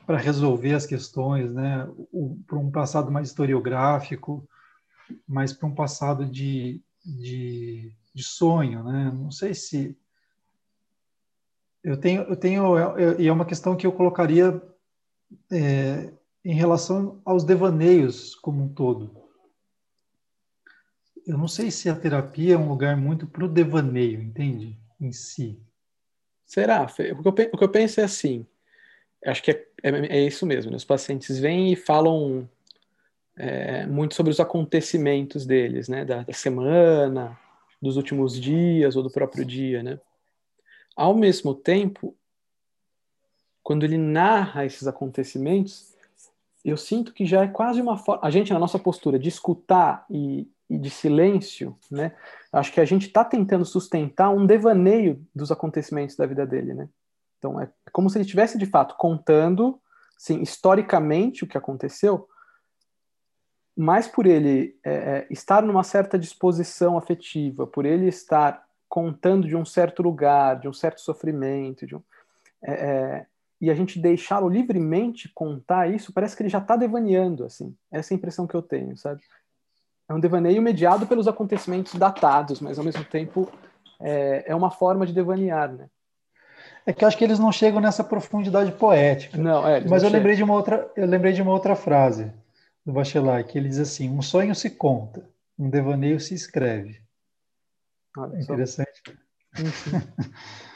para resolver as questões, né? Para um passado mais historiográfico, mas para um passado de, de, de, sonho, né? Não sei se eu tenho, eu tenho e é uma questão que eu colocaria é, em relação aos devaneios como um todo. Eu não sei se a terapia é um lugar muito para o devaneio, entende? Em si. Será? O que eu penso é assim: acho que é, é, é, isso mesmo. Né? Os pacientes vêm e falam é, muito sobre os acontecimentos deles, né? Da, da, semana, dos últimos dias ou do próprio dia, né? Ao mesmo tempo, quando ele narra esses acontecimentos, eu sinto que já é quase uma forma. A gente, na nossa postura de escutar e, e de silêncio, né? Acho que a gente está tentando sustentar um devaneio dos acontecimentos da vida dele, né? Então, é como se ele estivesse, de fato, contando, sim, historicamente o que aconteceu, mas por ele é, é, estar numa certa disposição afetiva, por ele estar contando de um certo lugar, de um certo sofrimento, um, é, é e a gente deixá-lo livremente contar isso, parece que ele já está devaneando, assim. Essa é a impressão que eu tenho, sabe? É um devaneio mediado pelos acontecimentos datados, mas ao mesmo tempo é, é uma forma de devanear, né? É que eu acho que eles não chegam nessa profundidade poética. Não, é, Mas eu lembrei de uma outra, eu lembrei de uma outra frase do Bachelard que ele diz assim: um sonho se conta, um devaneio se escreve. Olha, interessante. (laughs)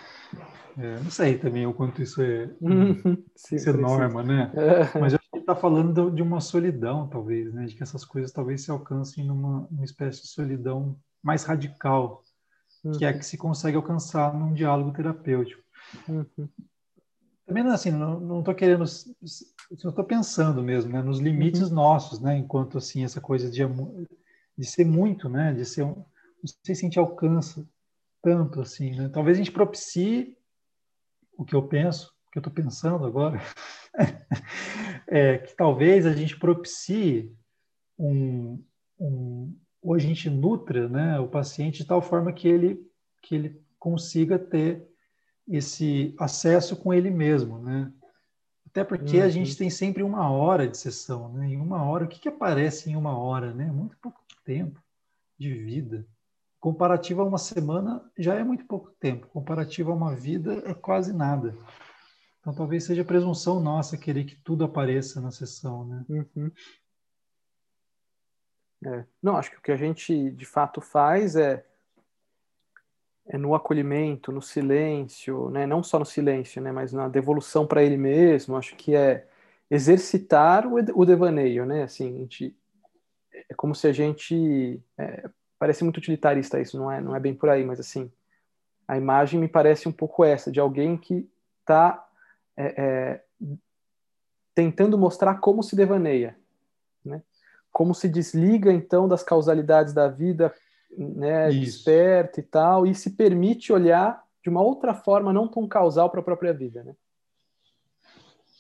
É, não sei também o quanto isso é, (laughs) Sim, isso é norma, né? (laughs) É. Mas a gente está falando de uma solidão, talvez, né? De que essas coisas talvez se alcancem numa, numa espécie de solidão mais radical, que é uhum. que se consegue alcançar num diálogo terapêutico. Uhum. Também assim, não estou querendo, estou pensando mesmo, né? Nos limites uhum. nossos, né? Enquanto assim essa coisa de, de ser muito, né? De ser, não sei se a gente alcança tanto assim, né? Talvez a gente propicie o que eu penso, o que eu estou pensando agora, (laughs) é que talvez a gente propicie um, um ou a gente nutra né, o paciente de tal forma que ele, que ele consiga ter esse acesso com ele mesmo, né? Até porque uhum. a gente tem sempre uma hora de sessão, né? Em uma hora, o que, que aparece em uma hora, né? Muito pouco tempo de vida. Comparativo a uma semana já é muito pouco tempo. Comparativo a uma vida é quase nada. Então talvez seja presunção nossa querer que tudo apareça na sessão, né? Uhum. É. Não, acho que o que a gente de fato faz é, é no acolhimento, no silêncio, né? não só no silêncio, né? mas na devolução para ele mesmo. Acho que é exercitar o, o devaneio, né? Assim, gente, é como se a gente é, parece muito utilitarista isso, não é, não é bem por aí, mas assim, a imagem me parece um pouco essa, de alguém que está é, é, tentando mostrar como se devaneia, né? Como se desliga, então, das causalidades da vida, né? Desperta e tal, e se permite olhar de uma outra forma, não tão causal para a própria vida, né?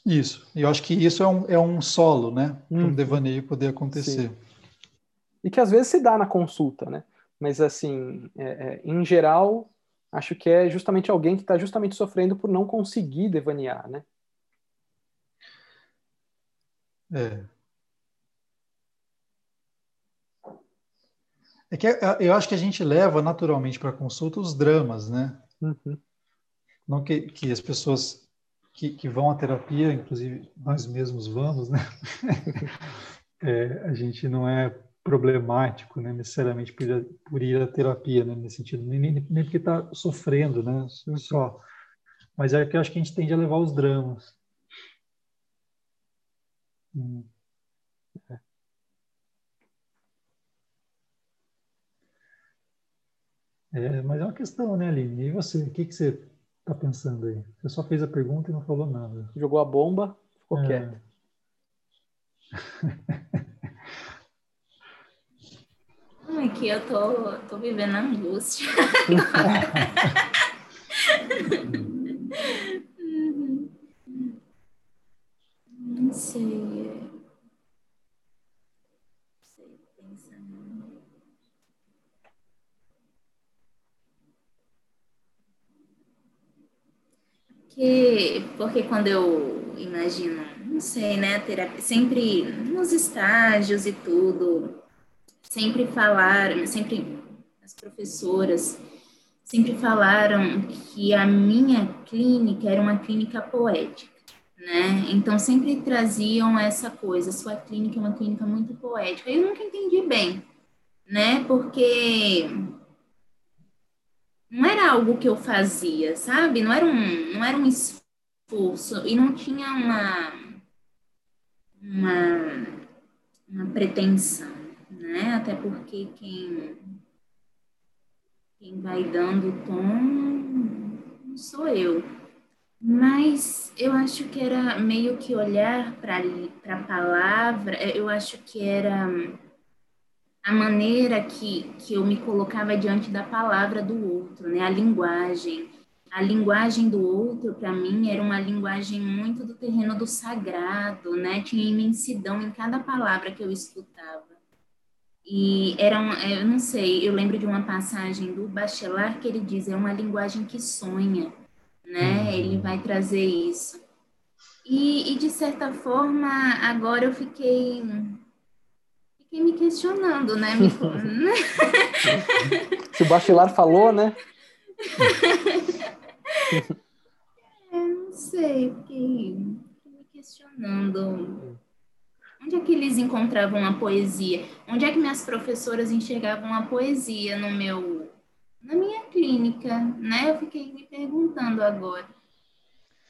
Isso. Eu acho que isso é um, é um solo, né? Para um uhum. devaneio poder acontecer. Sim e que às vezes se dá na consulta, né? Mas assim, é, é, em geral, acho que é justamente alguém que está justamente sofrendo por não conseguir devanear, né? É. É que eu acho que a gente leva naturalmente para consulta os dramas, né? Uhum. Não que, que as pessoas que, que, vão à terapia, inclusive nós mesmos vamos, né? (laughs) É, a gente não é problemático, né, necessariamente por ir, por ir à terapia, né, nesse sentido, nem, nem, nem porque está sofrendo, né, só. Mas é que eu acho que a gente tende a levar os dramas. Hum. É, mas é uma questão, né, Aline? E você? O que, que você está pensando aí? Você só fez a pergunta e não falou nada. Jogou a bomba, ficou é. quieto. (laughs) É que eu tô, tô vivendo angústia. (laughs) Não sei. sei pensando. Que, porque quando eu imagino, não sei, né, terapia, sempre nos estágios e tudo, sempre falaram, sempre as professoras sempre falaram que a minha clínica era uma clínica poética, né? Então sempre traziam essa coisa, sua clínica é uma clínica muito poética. Eu nunca entendi bem, né? Porque não era algo que eu fazia, sabe? Não era um, não era um esforço e não tinha uma uma, uma pretensão né? Até porque quem, quem vai dando o tom não sou eu. Mas eu acho que era meio que olhar para a palavra, eu acho que era a maneira que, que eu me colocava diante da palavra do outro, né? A linguagem. A linguagem do outro, para mim, era uma linguagem muito do terreno do sagrado, né? Tinha imensidão em cada palavra que eu escutava. E era, um, eu não sei, eu lembro de uma passagem do Bachelard que ele diz, é uma linguagem que sonha, né? Uhum. Ele vai trazer isso. E, e, de certa forma, agora eu fiquei, fiquei me questionando, né? Me... (laughs) Se o Bachelard falou, né? é, não sei, fiquei, fiquei me questionando. Onde é que eles encontravam a poesia? Onde é que minhas professoras enxergavam a poesia no meu na minha clínica, né? Eu fiquei me perguntando agora.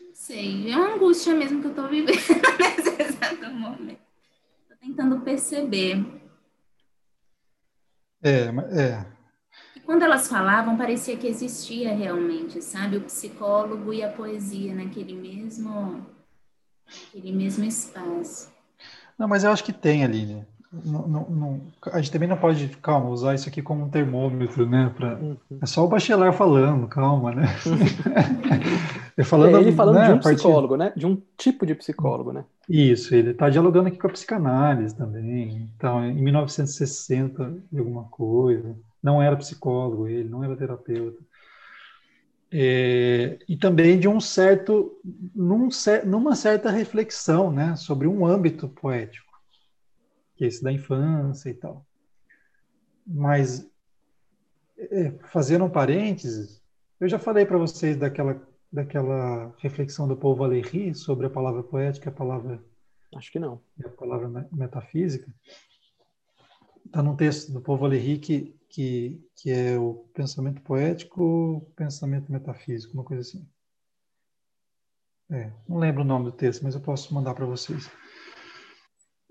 Não sei, é uma angústia mesmo que eu estou vivendo (laughs) nesse exato momento. Estou tentando perceber. É, é. E quando elas falavam, parecia que existia realmente, sabe? O psicólogo e a poesia naquele mesmo, naquele mesmo espaço. Não, mas eu acho que tem, Aline. Não, não, não, a gente também não pode, calma, usar isso aqui como um termômetro, né? Pra, uhum. É só o bacharel falando, calma, né? (laughs) é falando, é, ele falando né, de um psicólogo, né? De um tipo de psicólogo, né? Isso, ele está dialogando aqui com a psicanálise também. Então, em 1960 e alguma coisa, não era psicólogo ele, não era terapeuta. É, e também de um certo, num, numa certa reflexão, né, sobre um âmbito poético que é esse da infância e tal. Mas, é, fazendo um parênteses, eu já falei para vocês daquela, daquela reflexão do Paul Valéry sobre a palavra poética a palavra. Acho que não. a palavra metafísica. Está num texto do Paul Valéry que, que, que é o pensamento poético, pensamento metafísico, uma coisa assim. É, não lembro o nome do texto, mas eu posso mandar para vocês.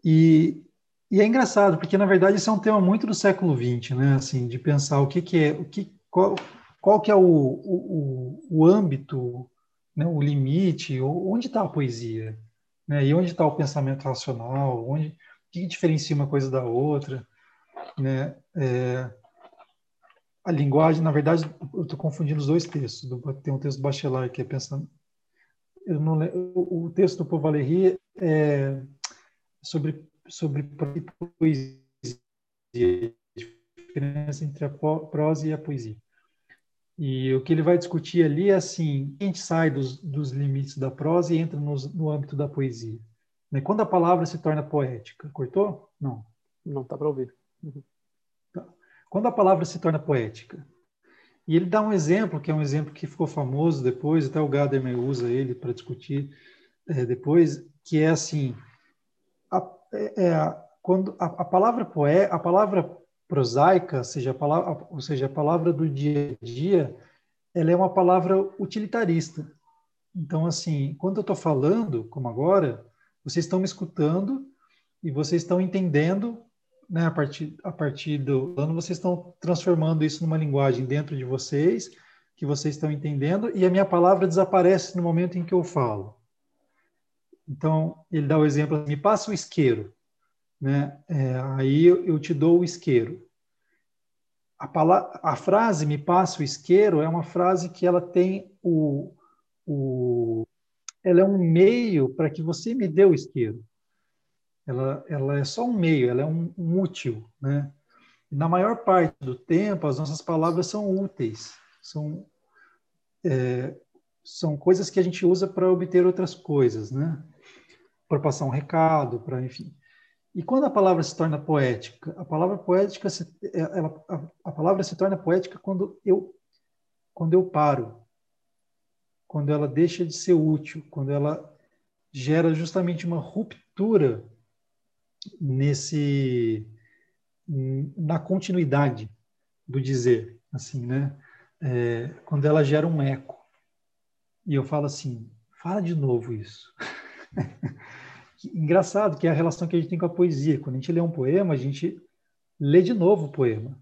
E e é engraçado, porque na verdade isso é um tema muito do século XX, né? Assim, de pensar o que, que é, o que, qual, qual que é o, o, o âmbito, né? o limite, onde está a poesia, né? E onde está o pensamento racional, onde, o que diferencia uma coisa da outra, né? É, a linguagem, na verdade, eu estou confundindo os dois textos. Tem um texto do Bachelard que é pensando, eu não, o texto do Paul Valéry é sobre sobre poesia, a diferença entre a prosa e a poesia. E o que ele vai discutir ali é assim, a gente sai dos, dos limites da prosa e entra no, no âmbito da poesia. Né? Quando a palavra se torna poética. Cortou? Não. Não, está para ouvir. Uhum. Tá. Quando a palavra se torna poética. E ele dá um exemplo, que é um exemplo que ficou famoso depois, até o Gadamer usa ele para discutir é, depois, que é assim, é, é, quando a, a, palavra poé, a palavra prosaica, seja a palavra, ou seja, a palavra do dia a dia, ela é uma palavra utilitarista. Então, assim, quando eu estou falando, como agora, vocês estão me escutando e vocês estão entendendo, né, a partir, a partir do ano, vocês estão transformando isso numa linguagem dentro de vocês, que vocês estão entendendo, e a minha palavra desaparece no momento em que eu falo. Então, ele dá o exemplo, me passa o isqueiro, né? É, aí eu, te dou o isqueiro. A, palavra, a frase me passa o isqueiro é uma frase que ela tem o, o ela é um meio para que você me dê o isqueiro. Ela, ela é só um meio, ela é um, um útil, né? Na maior parte do tempo, as nossas palavras são úteis, são é, são coisas que a gente usa para obter outras coisas, né? para passar um recado, para enfim. E quando a palavra se torna poética, a palavra poética, se, é, ela, a, a, palavra se torna poética quando eu, quando eu paro, quando ela deixa de ser útil, quando ela gera justamente uma ruptura nesse na continuidade do dizer, assim, né? É, quando ela gera um eco e eu falo assim, fala de novo isso. (laughs) Engraçado que é a relação que a gente tem com a poesia. Quando a gente lê um poema, a gente lê de novo o poema.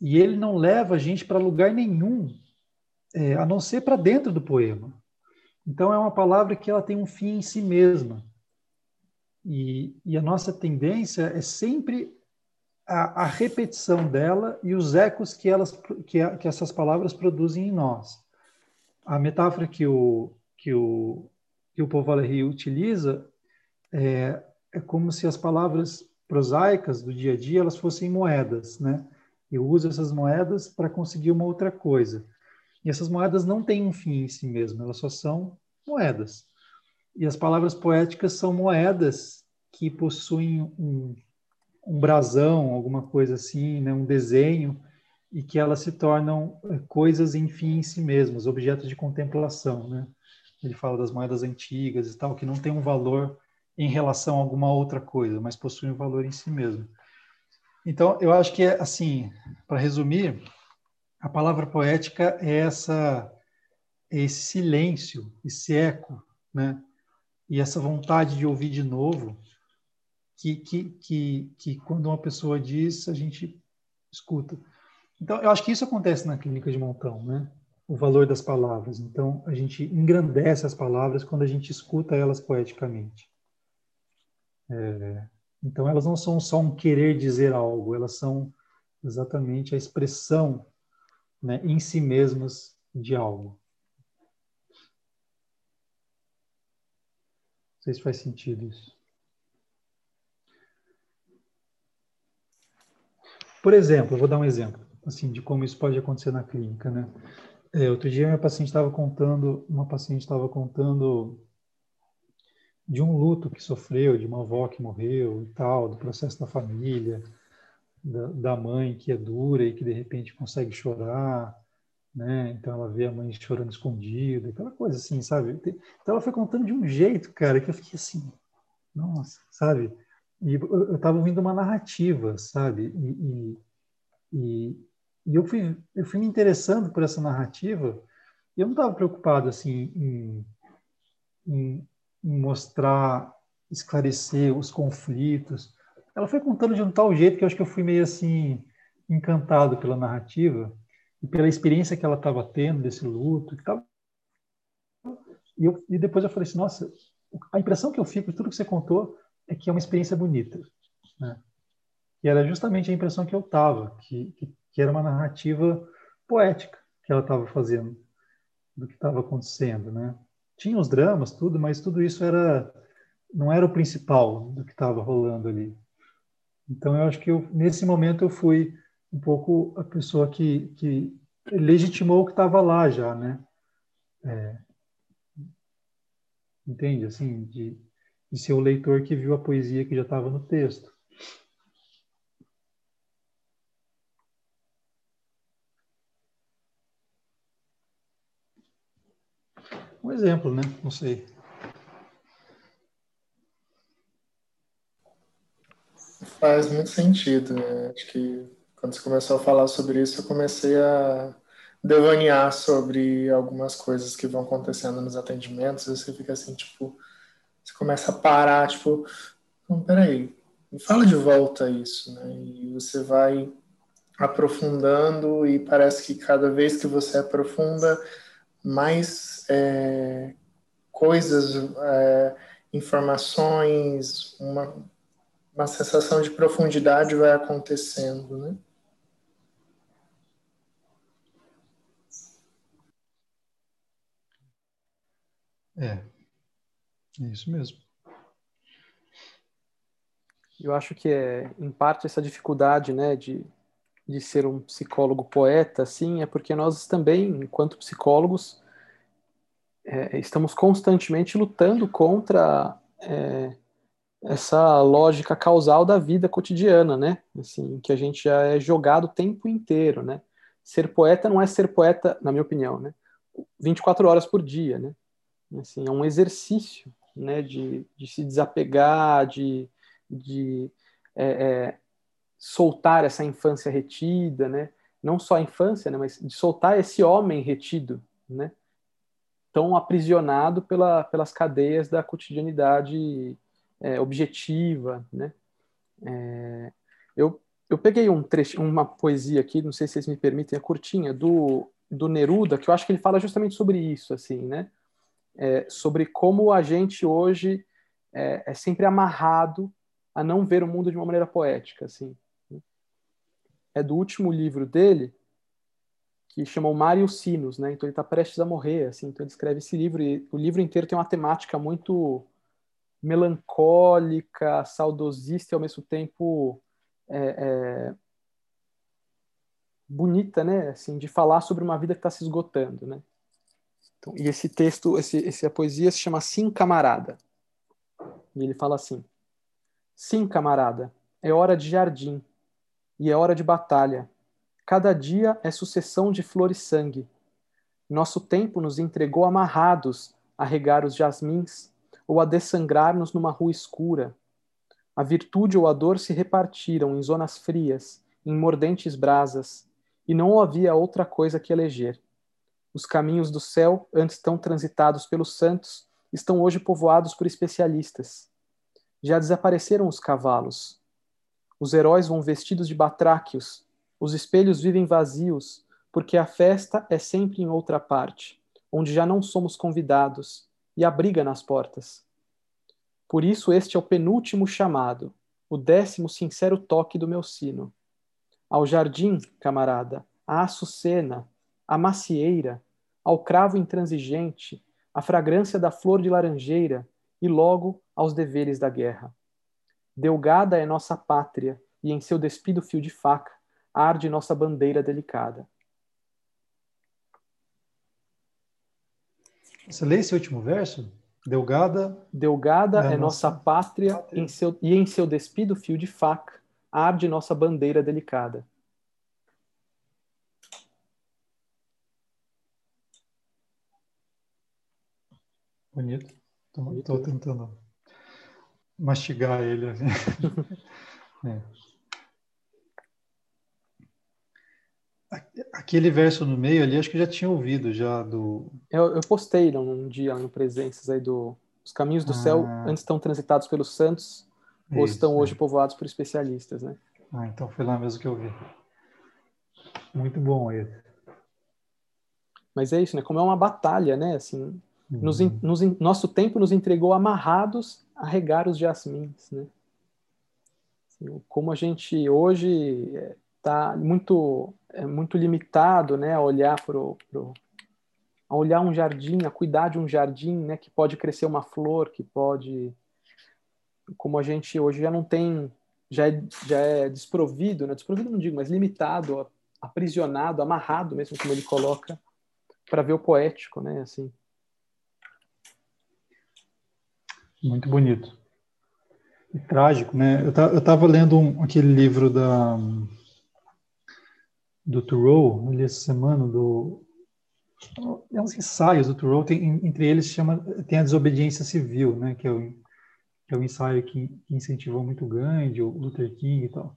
E ele não leva a gente para lugar nenhum, é, a não ser para dentro do poema. Então é uma palavra que ela tem um fim em si mesma. E, e a nossa tendência é sempre a, a, repetição dela e os ecos que, elas, que, a, que essas palavras produzem em nós. A metáfora que o, que o que o Paul Valéry utiliza é, é como se as palavras prosaicas do dia a dia elas fossem moedas, né? Eu uso essas moedas para conseguir uma outra coisa. E essas moedas não têm um fim em si mesmo, elas só são moedas. E as palavras poéticas são moedas que possuem um, um brasão, alguma coisa assim, né? um desenho, e que elas se tornam é, coisas em fim em si mesmas, objetos de contemplação, né? ele fala das moedas antigas e tal, que não tem um valor em relação a alguma outra coisa, mas possui um valor em si mesmo. Então, eu acho que, é assim, para resumir, a palavra poética é essa é esse silêncio, esse eco, né? E essa vontade de ouvir de novo, que, que, que, que quando uma pessoa diz, a gente escuta. Então, eu acho que isso acontece na clínica de montão, né? O valor das palavras. Então, a gente engrandece as palavras quando a gente escuta elas poeticamente. É, então, elas não são só um querer dizer algo, elas são exatamente a expressão né, em si mesmas de algo. Não sei se faz sentido isso. Por exemplo, eu vou dar um exemplo assim de como isso pode acontecer na clínica, né? É, outro dia minha paciente estava contando, uma paciente estava contando de um luto que sofreu, de uma avó que morreu e tal, do processo da família, da, da mãe que é dura e que de repente consegue chorar, né? Então ela vê a mãe chorando escondida, aquela coisa assim, sabe? Então ela foi contando de um jeito, cara, que eu fiquei assim, nossa, sabe? E eu estava ouvindo uma narrativa, sabe? E, e, e, eu fui eu fui me interessando por essa narrativa. E eu não estava preocupado assim em, em, mostrar, esclarecer os conflitos. Ela foi contando de um tal jeito que eu acho que eu fui meio assim encantado pela narrativa e pela experiência que ela estava tendo desse luto. Que tava... e, eu, e depois eu falei assim, nossa, a impressão que eu fico de tudo que você contou é que é uma experiência bonita. Né? E era justamente a impressão que eu tava, que, que, que era uma narrativa poética que ela estava fazendo do que estava acontecendo, né? Tinha os dramas, tudo, mas tudo isso era não era o principal do que estava rolando ali. Então eu acho que eu, nesse momento eu fui um pouco a pessoa que, que legitimou o que estava lá já, né? É, entende? Assim, de, de ser o leitor que viu a poesia que já estava no texto. Um exemplo, né? Não sei. Faz muito sentido, né? Acho que quando você começou a falar sobre isso, eu comecei a devanear sobre algumas coisas que vão acontecendo nos atendimentos. Você fica assim, tipo, você começa a parar, tipo, não, peraí, fala de volta isso, né? E você vai aprofundando e parece que cada vez que você aprofunda, mais é, coisas, é, informações, uma, uma sensação de profundidade vai acontecendo, né? É, é isso mesmo. Eu acho que é, em parte, essa dificuldade, né, de, de ser um psicólogo poeta, assim, é porque nós também, enquanto psicólogos, é, estamos constantemente lutando contra é, essa lógica causal da vida cotidiana, né? Assim, que a gente já é jogado o tempo inteiro, né? Ser poeta não é ser poeta, na minha opinião, né? 24 horas por dia, né? Assim, é um exercício né, de, de se desapegar, de, de é, é, soltar essa infância retida, né? não só a infância, né, mas de soltar esse homem retido, né? tão aprisionado pela, pelas cadeias da cotidianidade é, objetiva. Né? É, eu, eu peguei um trecho, uma poesia aqui, não sei se vocês me permitem, é curtinha, do, do Neruda, que eu acho que ele fala justamente sobre isso, assim, né? é, sobre como a gente hoje é, é, sempre amarrado a não ver o mundo de uma maneira poética, assim. É do último livro dele, que chama O Mar e os Sinos, né? Então ele está prestes a morrer, assim. Então ele escreve esse livro e o livro inteiro tem uma temática muito melancólica, saudosista e ao mesmo tempo é, é, bonita, né? Assim, de falar sobre uma vida que está se esgotando, né? Então, e esse texto, esse, essa poesia se chama Sim, Camarada. E ele fala assim: Sim, camarada, é hora de jardim e é hora de batalha. Cada dia é sucessão de flor e sangue. Nosso tempo nos entregou amarrados a regar os jasmins ou a dessangrar-nos numa rua escura. A virtude ou a dor se repartiram em zonas frias, em mordentes brasas, e não havia outra coisa que eleger. Os caminhos do céu, antes tão transitados pelos santos, estão hoje povoados por especialistas. Já desapareceram os cavalos. Os heróis vão vestidos de batráquios. Os espelhos vivem vazios, porque a festa é sempre em outra parte, onde já não somos convidados, e a briga nas portas. Por isso, este é o penúltimo chamado, o décimo sincero toque do meu sino. Ao jardim, camarada, à açucena, à macieira, ao cravo intransigente, à fragrância da flor de laranjeira e logo aos deveres da guerra. Delgada é nossa pátria e em seu despido fio de faca arde nossa bandeira delicada. Você lê esse último verso? Delgada. Delgada é, é nossa, nossa pátria, pátria. Em seu, e em seu despido fio de faca arde nossa bandeira delicada. Bonito. Estou tentando mastigar ele. Assim. (laughs) é. Aquele verso no meio ali, acho que já tinha ouvido já do. Eu, eu postei num dia no Presenças aí do. Os caminhos do ah. céu antes estão transitados pelos santos ou estão hoje é. povoados por especialistas, né? Ah, então foi lá mesmo que eu vi. Muito bom ele. Mas é isso, né? Como é uma batalha, né? Assim, uhum. nos, nos, nosso tempo nos entregou amarrados a regar os jasmins, né? Assim, como a gente hoje está muito é muito limitado, né, a olhar pro, pro a olhar um jardim, a cuidar de um jardim, né, que pode crescer uma flor, que pode como a gente hoje já não tem já é, já é desprovido, né? desprovido não digo, mas limitado, aprisionado, amarrado mesmo como ele coloca para ver o poético, né, assim. Muito bonito. E trágico, né? Eu estava lendo um, aquele livro da do Thoreau, ali essa semana, do é uns ensaios do Thoreau, tem, entre eles chama tem a desobediência civil, né, que é o, que é o ensaio que, que incentivou muito Gandhi, o Luther King e tal.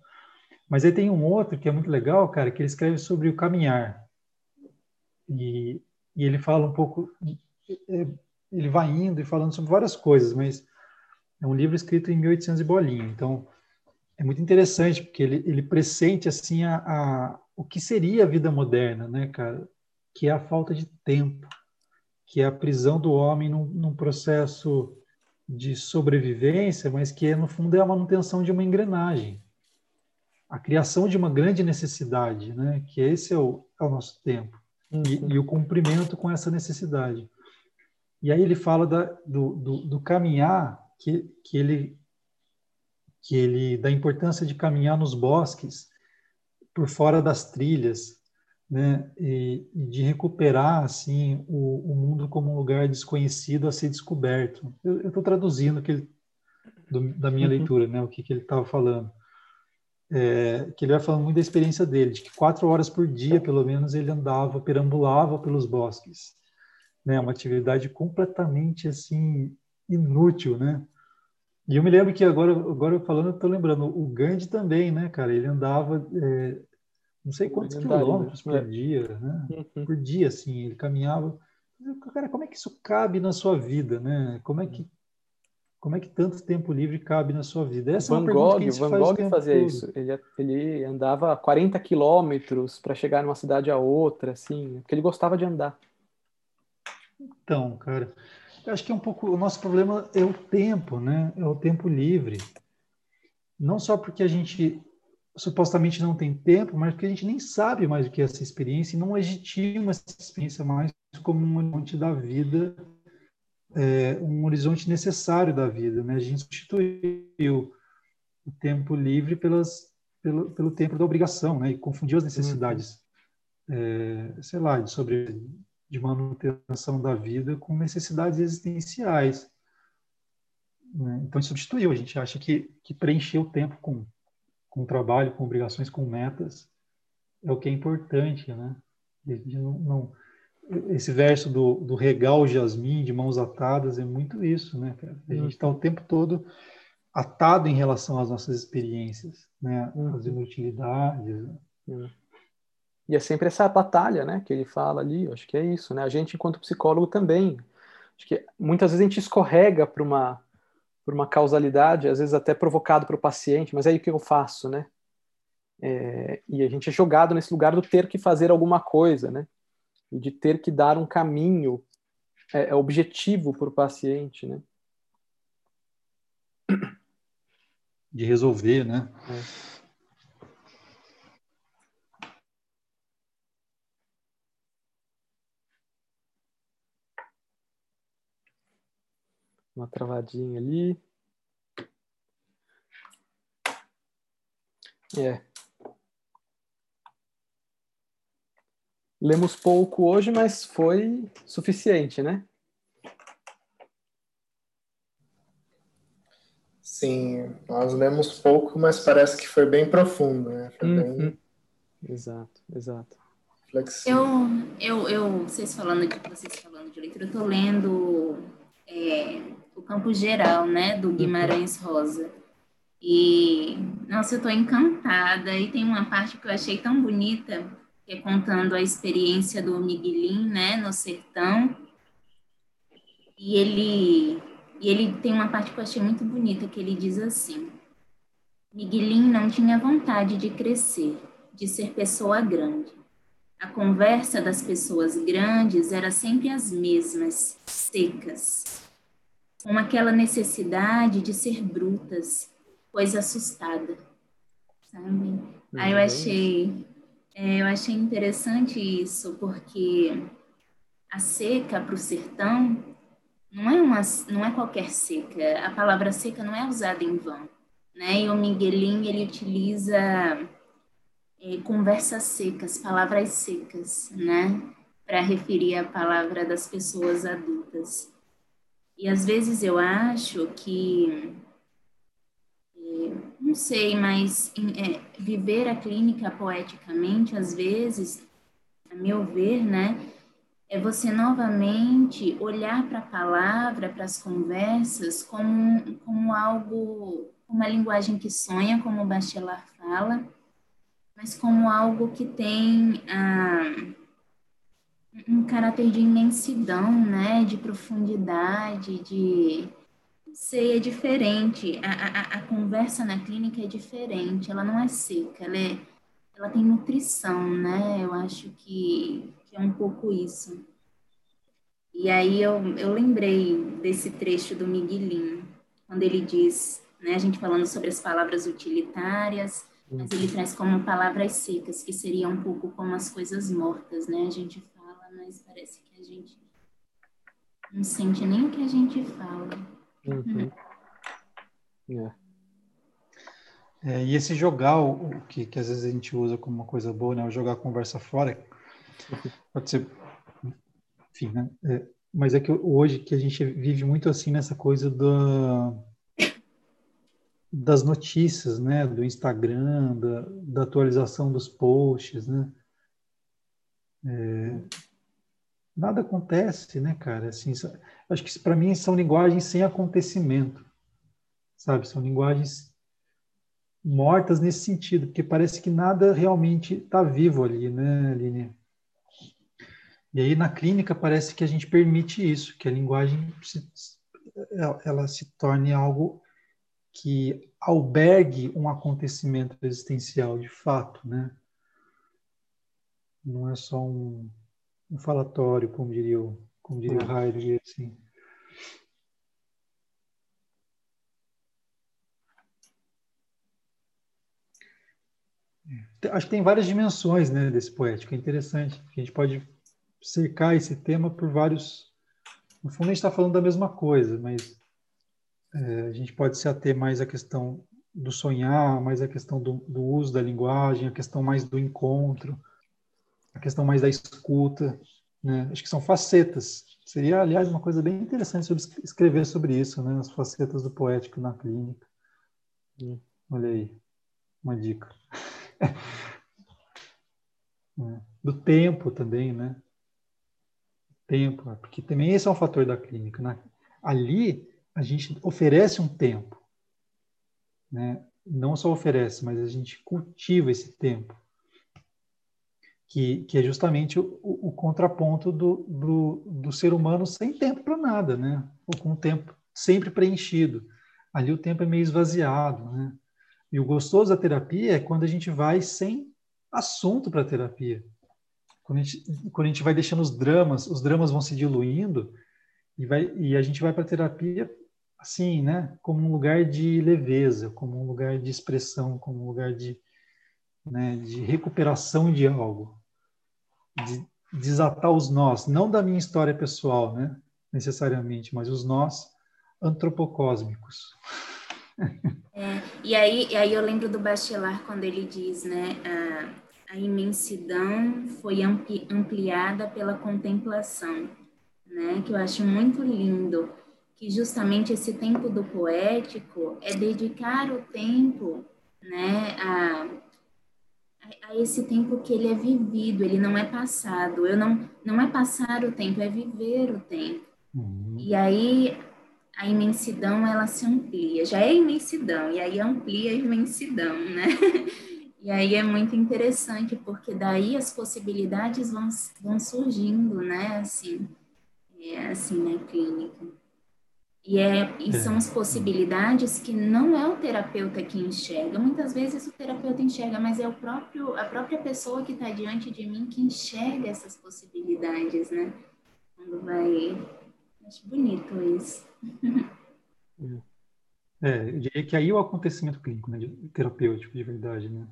Mas aí tem um outro que é muito legal, cara, que ele escreve sobre o caminhar. E, e ele fala um pouco, é, ele vai indo e falando sobre várias coisas, mas é um livro escrito em 1800 e bolinha. Então, é muito interessante, porque ele, ele pressente, assim, a, a o que seria a vida moderna, né, cara? Que é a falta de tempo, que é a prisão do homem num, num processo de sobrevivência, mas que no fundo é a manutenção de uma engrenagem, a criação de uma grande necessidade, né? Que esse é o, é o nosso tempo uhum. e, e, o cumprimento com essa necessidade. E aí ele fala da, do, do, do caminhar que, que ele que ele da importância de caminhar nos bosques por fora das trilhas, né, e, e de recuperar assim o, o, mundo como um lugar desconhecido a ser descoberto. Eu estou traduzindo que ele, do, da minha uhum. leitura, né, o que, que ele estava falando. É, que ele vai falando muito da experiência dele, de que quatro horas por dia, pelo menos, ele andava, perambulava pelos bosques, né, uma atividade completamente assim inútil, né? E eu me lembro que agora, agora falando, eu estou lembrando, o Gandhi também, né, cara? Ele andava é, não sei quantos quilômetros por é. dia, né? Uhum. Por dia, assim, ele caminhava. Cara, como é que isso cabe na sua vida, né? Como é que como é que tanto tempo livre cabe na sua vida? Essa Van é Gogh, que Van faz Gogh fazia todo. isso. Ele, ele andava 40 quilômetros para chegar numa cidade a outra, assim, porque ele gostava de andar. Então, cara, eu acho que é um pouco o nosso problema é o tempo, né? É o tempo livre. Não só porque a gente supostamente não tem tempo, mas porque a gente nem sabe mais o que é essa experiência e não legitima essa experiência mais como um horizonte da vida, é, um horizonte necessário da vida. Né? A gente substituiu o tempo livre pelas, pelo, pelo tempo da obrigação né? e confundiu as necessidades, uhum. é, sei lá, de, sobre, de manutenção da vida com necessidades existenciais. Né? Então, substituiu. A gente acha que, que preencher o tempo com com trabalho, com obrigações, com metas, é o que é importante, né? Não, não, esse verso do, do regal jasmim de mãos atadas é muito isso, né? A gente está o tempo todo atado em relação às nossas experiências, né? As uhum. inutilidades. Né? E é sempre essa batalha, né, que ele fala ali, acho que é isso, né? A gente, enquanto psicólogo, também. Acho que muitas vezes a gente escorrega para uma, por uma causalidade, às vezes até provocado para o paciente, mas aí o que eu faço, né? É, e a gente é jogado nesse lugar do ter que fazer alguma coisa, né? E de ter que dar um caminho é, é objetivo para o paciente, né? De resolver, né? É. uma travadinha ali. É. Lemos pouco hoje, mas foi suficiente, né? Sim, nós lemos pouco, mas parece que foi bem profundo, né? Foi uhum. bem... Exato, exato. Flexível. Eu, eu, eu, vocês falando de vocês falando de leitura, eu tô lendo é, campo geral, né, do Guimarães Rosa. E, nossa, eu estou encantada. E tem uma parte que eu achei tão bonita, que é contando a experiência do Miguelin, né, no sertão. E ele, e ele tem uma parte que eu achei muito bonita, que ele diz assim: Miguelin não tinha vontade de crescer, de ser pessoa grande. A conversa das pessoas grandes era sempre as mesmas, secas, com aquela necessidade de ser brutas, pois assustada, sabe? Uhum. Aí eu achei, é, eu achei interessante isso, porque a seca para o sertão não é uma, não é qualquer seca. A palavra seca não é usada em vão, né? E o Miguelin ele utiliza é, conversas secas, palavras secas, né? Para referir a palavra das pessoas adultas. E às vezes eu acho que, é, não sei, mas é, viver a clínica poeticamente, às vezes, a meu ver, né, é você novamente olhar para a palavra, para as conversas, como, como algo, uma linguagem que sonha, como o Bachelard fala, mas como algo que tem. Ah, um caráter de imensidão, né? De profundidade, de sei, é diferente. A, a, a conversa na clínica é diferente. Ela não é seca, ela é, ela tem nutrição, né? Eu acho que, que é um pouco isso. E aí eu, eu lembrei desse trecho do Miguelinho, quando ele diz, né, a gente falando sobre as palavras utilitárias, mas ele traz como palavras secas, que seria um pouco como as coisas mortas, né? A gente mas parece que a gente não sente nem o que a gente fala. Uhum. É. É, e esse jogar, o, o que, que às vezes a gente usa como uma coisa boa, né? O jogar a conversa fora, pode ser, enfim, né? É, mas é que hoje que a gente vive muito assim nessa coisa da, das notícias, né? Do Instagram, da, da atualização dos posts, né? É, nada acontece, né, cara? Assim, acho que para mim são linguagens sem acontecimento, sabe? São linguagens mortas nesse sentido, porque parece que nada realmente está vivo ali, né, Aline? E aí na clínica parece que a gente permite isso, que a linguagem se, ela se torne algo que albergue um acontecimento existencial de fato, né? Não é só um, um falatório, como diria o, como diria o Heidegger, assim. É. Acho que tem várias dimensões né, desse poético, é interessante. A gente pode cercar esse tema por vários. No fundo, a gente está falando da mesma coisa, mas é, a gente pode se ater mais à questão do sonhar, mais à questão do, do uso da linguagem, a questão mais do encontro a questão mais da escuta, né? Acho que são facetas. Seria, aliás, uma coisa bem interessante sobre escrever sobre isso, né? As facetas do poético na clínica. Hum. Olha aí, uma dica. (laughs) é. Do tempo também, né? Tempo, porque também esse é um fator da clínica. Né? Ali, a gente oferece um tempo, né? Não só oferece, mas a gente cultiva esse tempo que, que é justamente o, o contraponto do, do, do, ser humano sem tempo para nada, né? Ou com o tempo sempre preenchido. Ali o tempo é meio esvaziado, né? E o gostoso da terapia é quando a gente vai sem assunto para a terapia. Quando a, gente, quando a gente vai deixando os dramas, os dramas vão se diluindo e, vai, e a gente vai para a terapia assim, né? Como um lugar de leveza, como um lugar de expressão, como um lugar de, né, de recuperação de algo de desatar os nós, não da minha história pessoal, né, necessariamente, mas os nós antropocósmicos. É, e, aí, e aí eu lembro do Bachelard quando ele diz, né, a, a imensidão foi ampli, ampliada pela contemplação, né, que eu acho muito lindo, que justamente esse tempo do poético é dedicar o tempo, né, a a esse tempo que ele é vivido, ele não é passado. Eu não não é passar o tempo, é viver o tempo. Uhum. E aí a imensidão ela se amplia. Já é imensidão e aí amplia a imensidão, né? (laughs) E aí é muito interessante porque daí as possibilidades vão, vão surgindo, né? Assim, é assim na clínica. E, é, e são as possibilidades que não é o terapeuta que enxerga. Muitas vezes o terapeuta enxerga, mas é o próprio, a própria pessoa que está diante de mim que enxerga essas possibilidades, né? Quando vai. Acho bonito isso. (laughs) É, eu diria que aí é o acontecimento clínico, né, de, terapêutico, de verdade, né?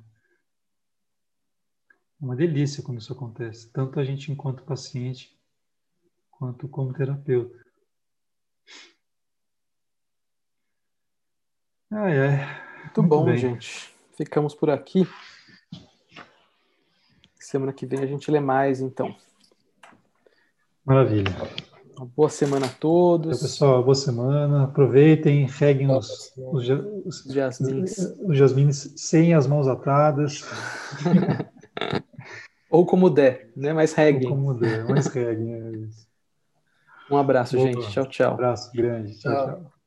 É uma delícia quando isso acontece, tanto a gente enquanto paciente, quanto como terapeuta. Ah, é. Muito, Muito bom, bem. gente. Ficamos por aqui. Semana que vem a gente lê mais, então. Maravilha. Uma boa semana a todos. Então, pessoal, boa semana. Aproveitem, reguem os, os, os, jasmins. os jasmins sem as mãos atadas. (laughs) Ou como der, né? Mas reguem. Ou como der, mas reguem. É um abraço, boa. gente. Tchau, tchau. Um abraço grande. tchau. tchau. tchau.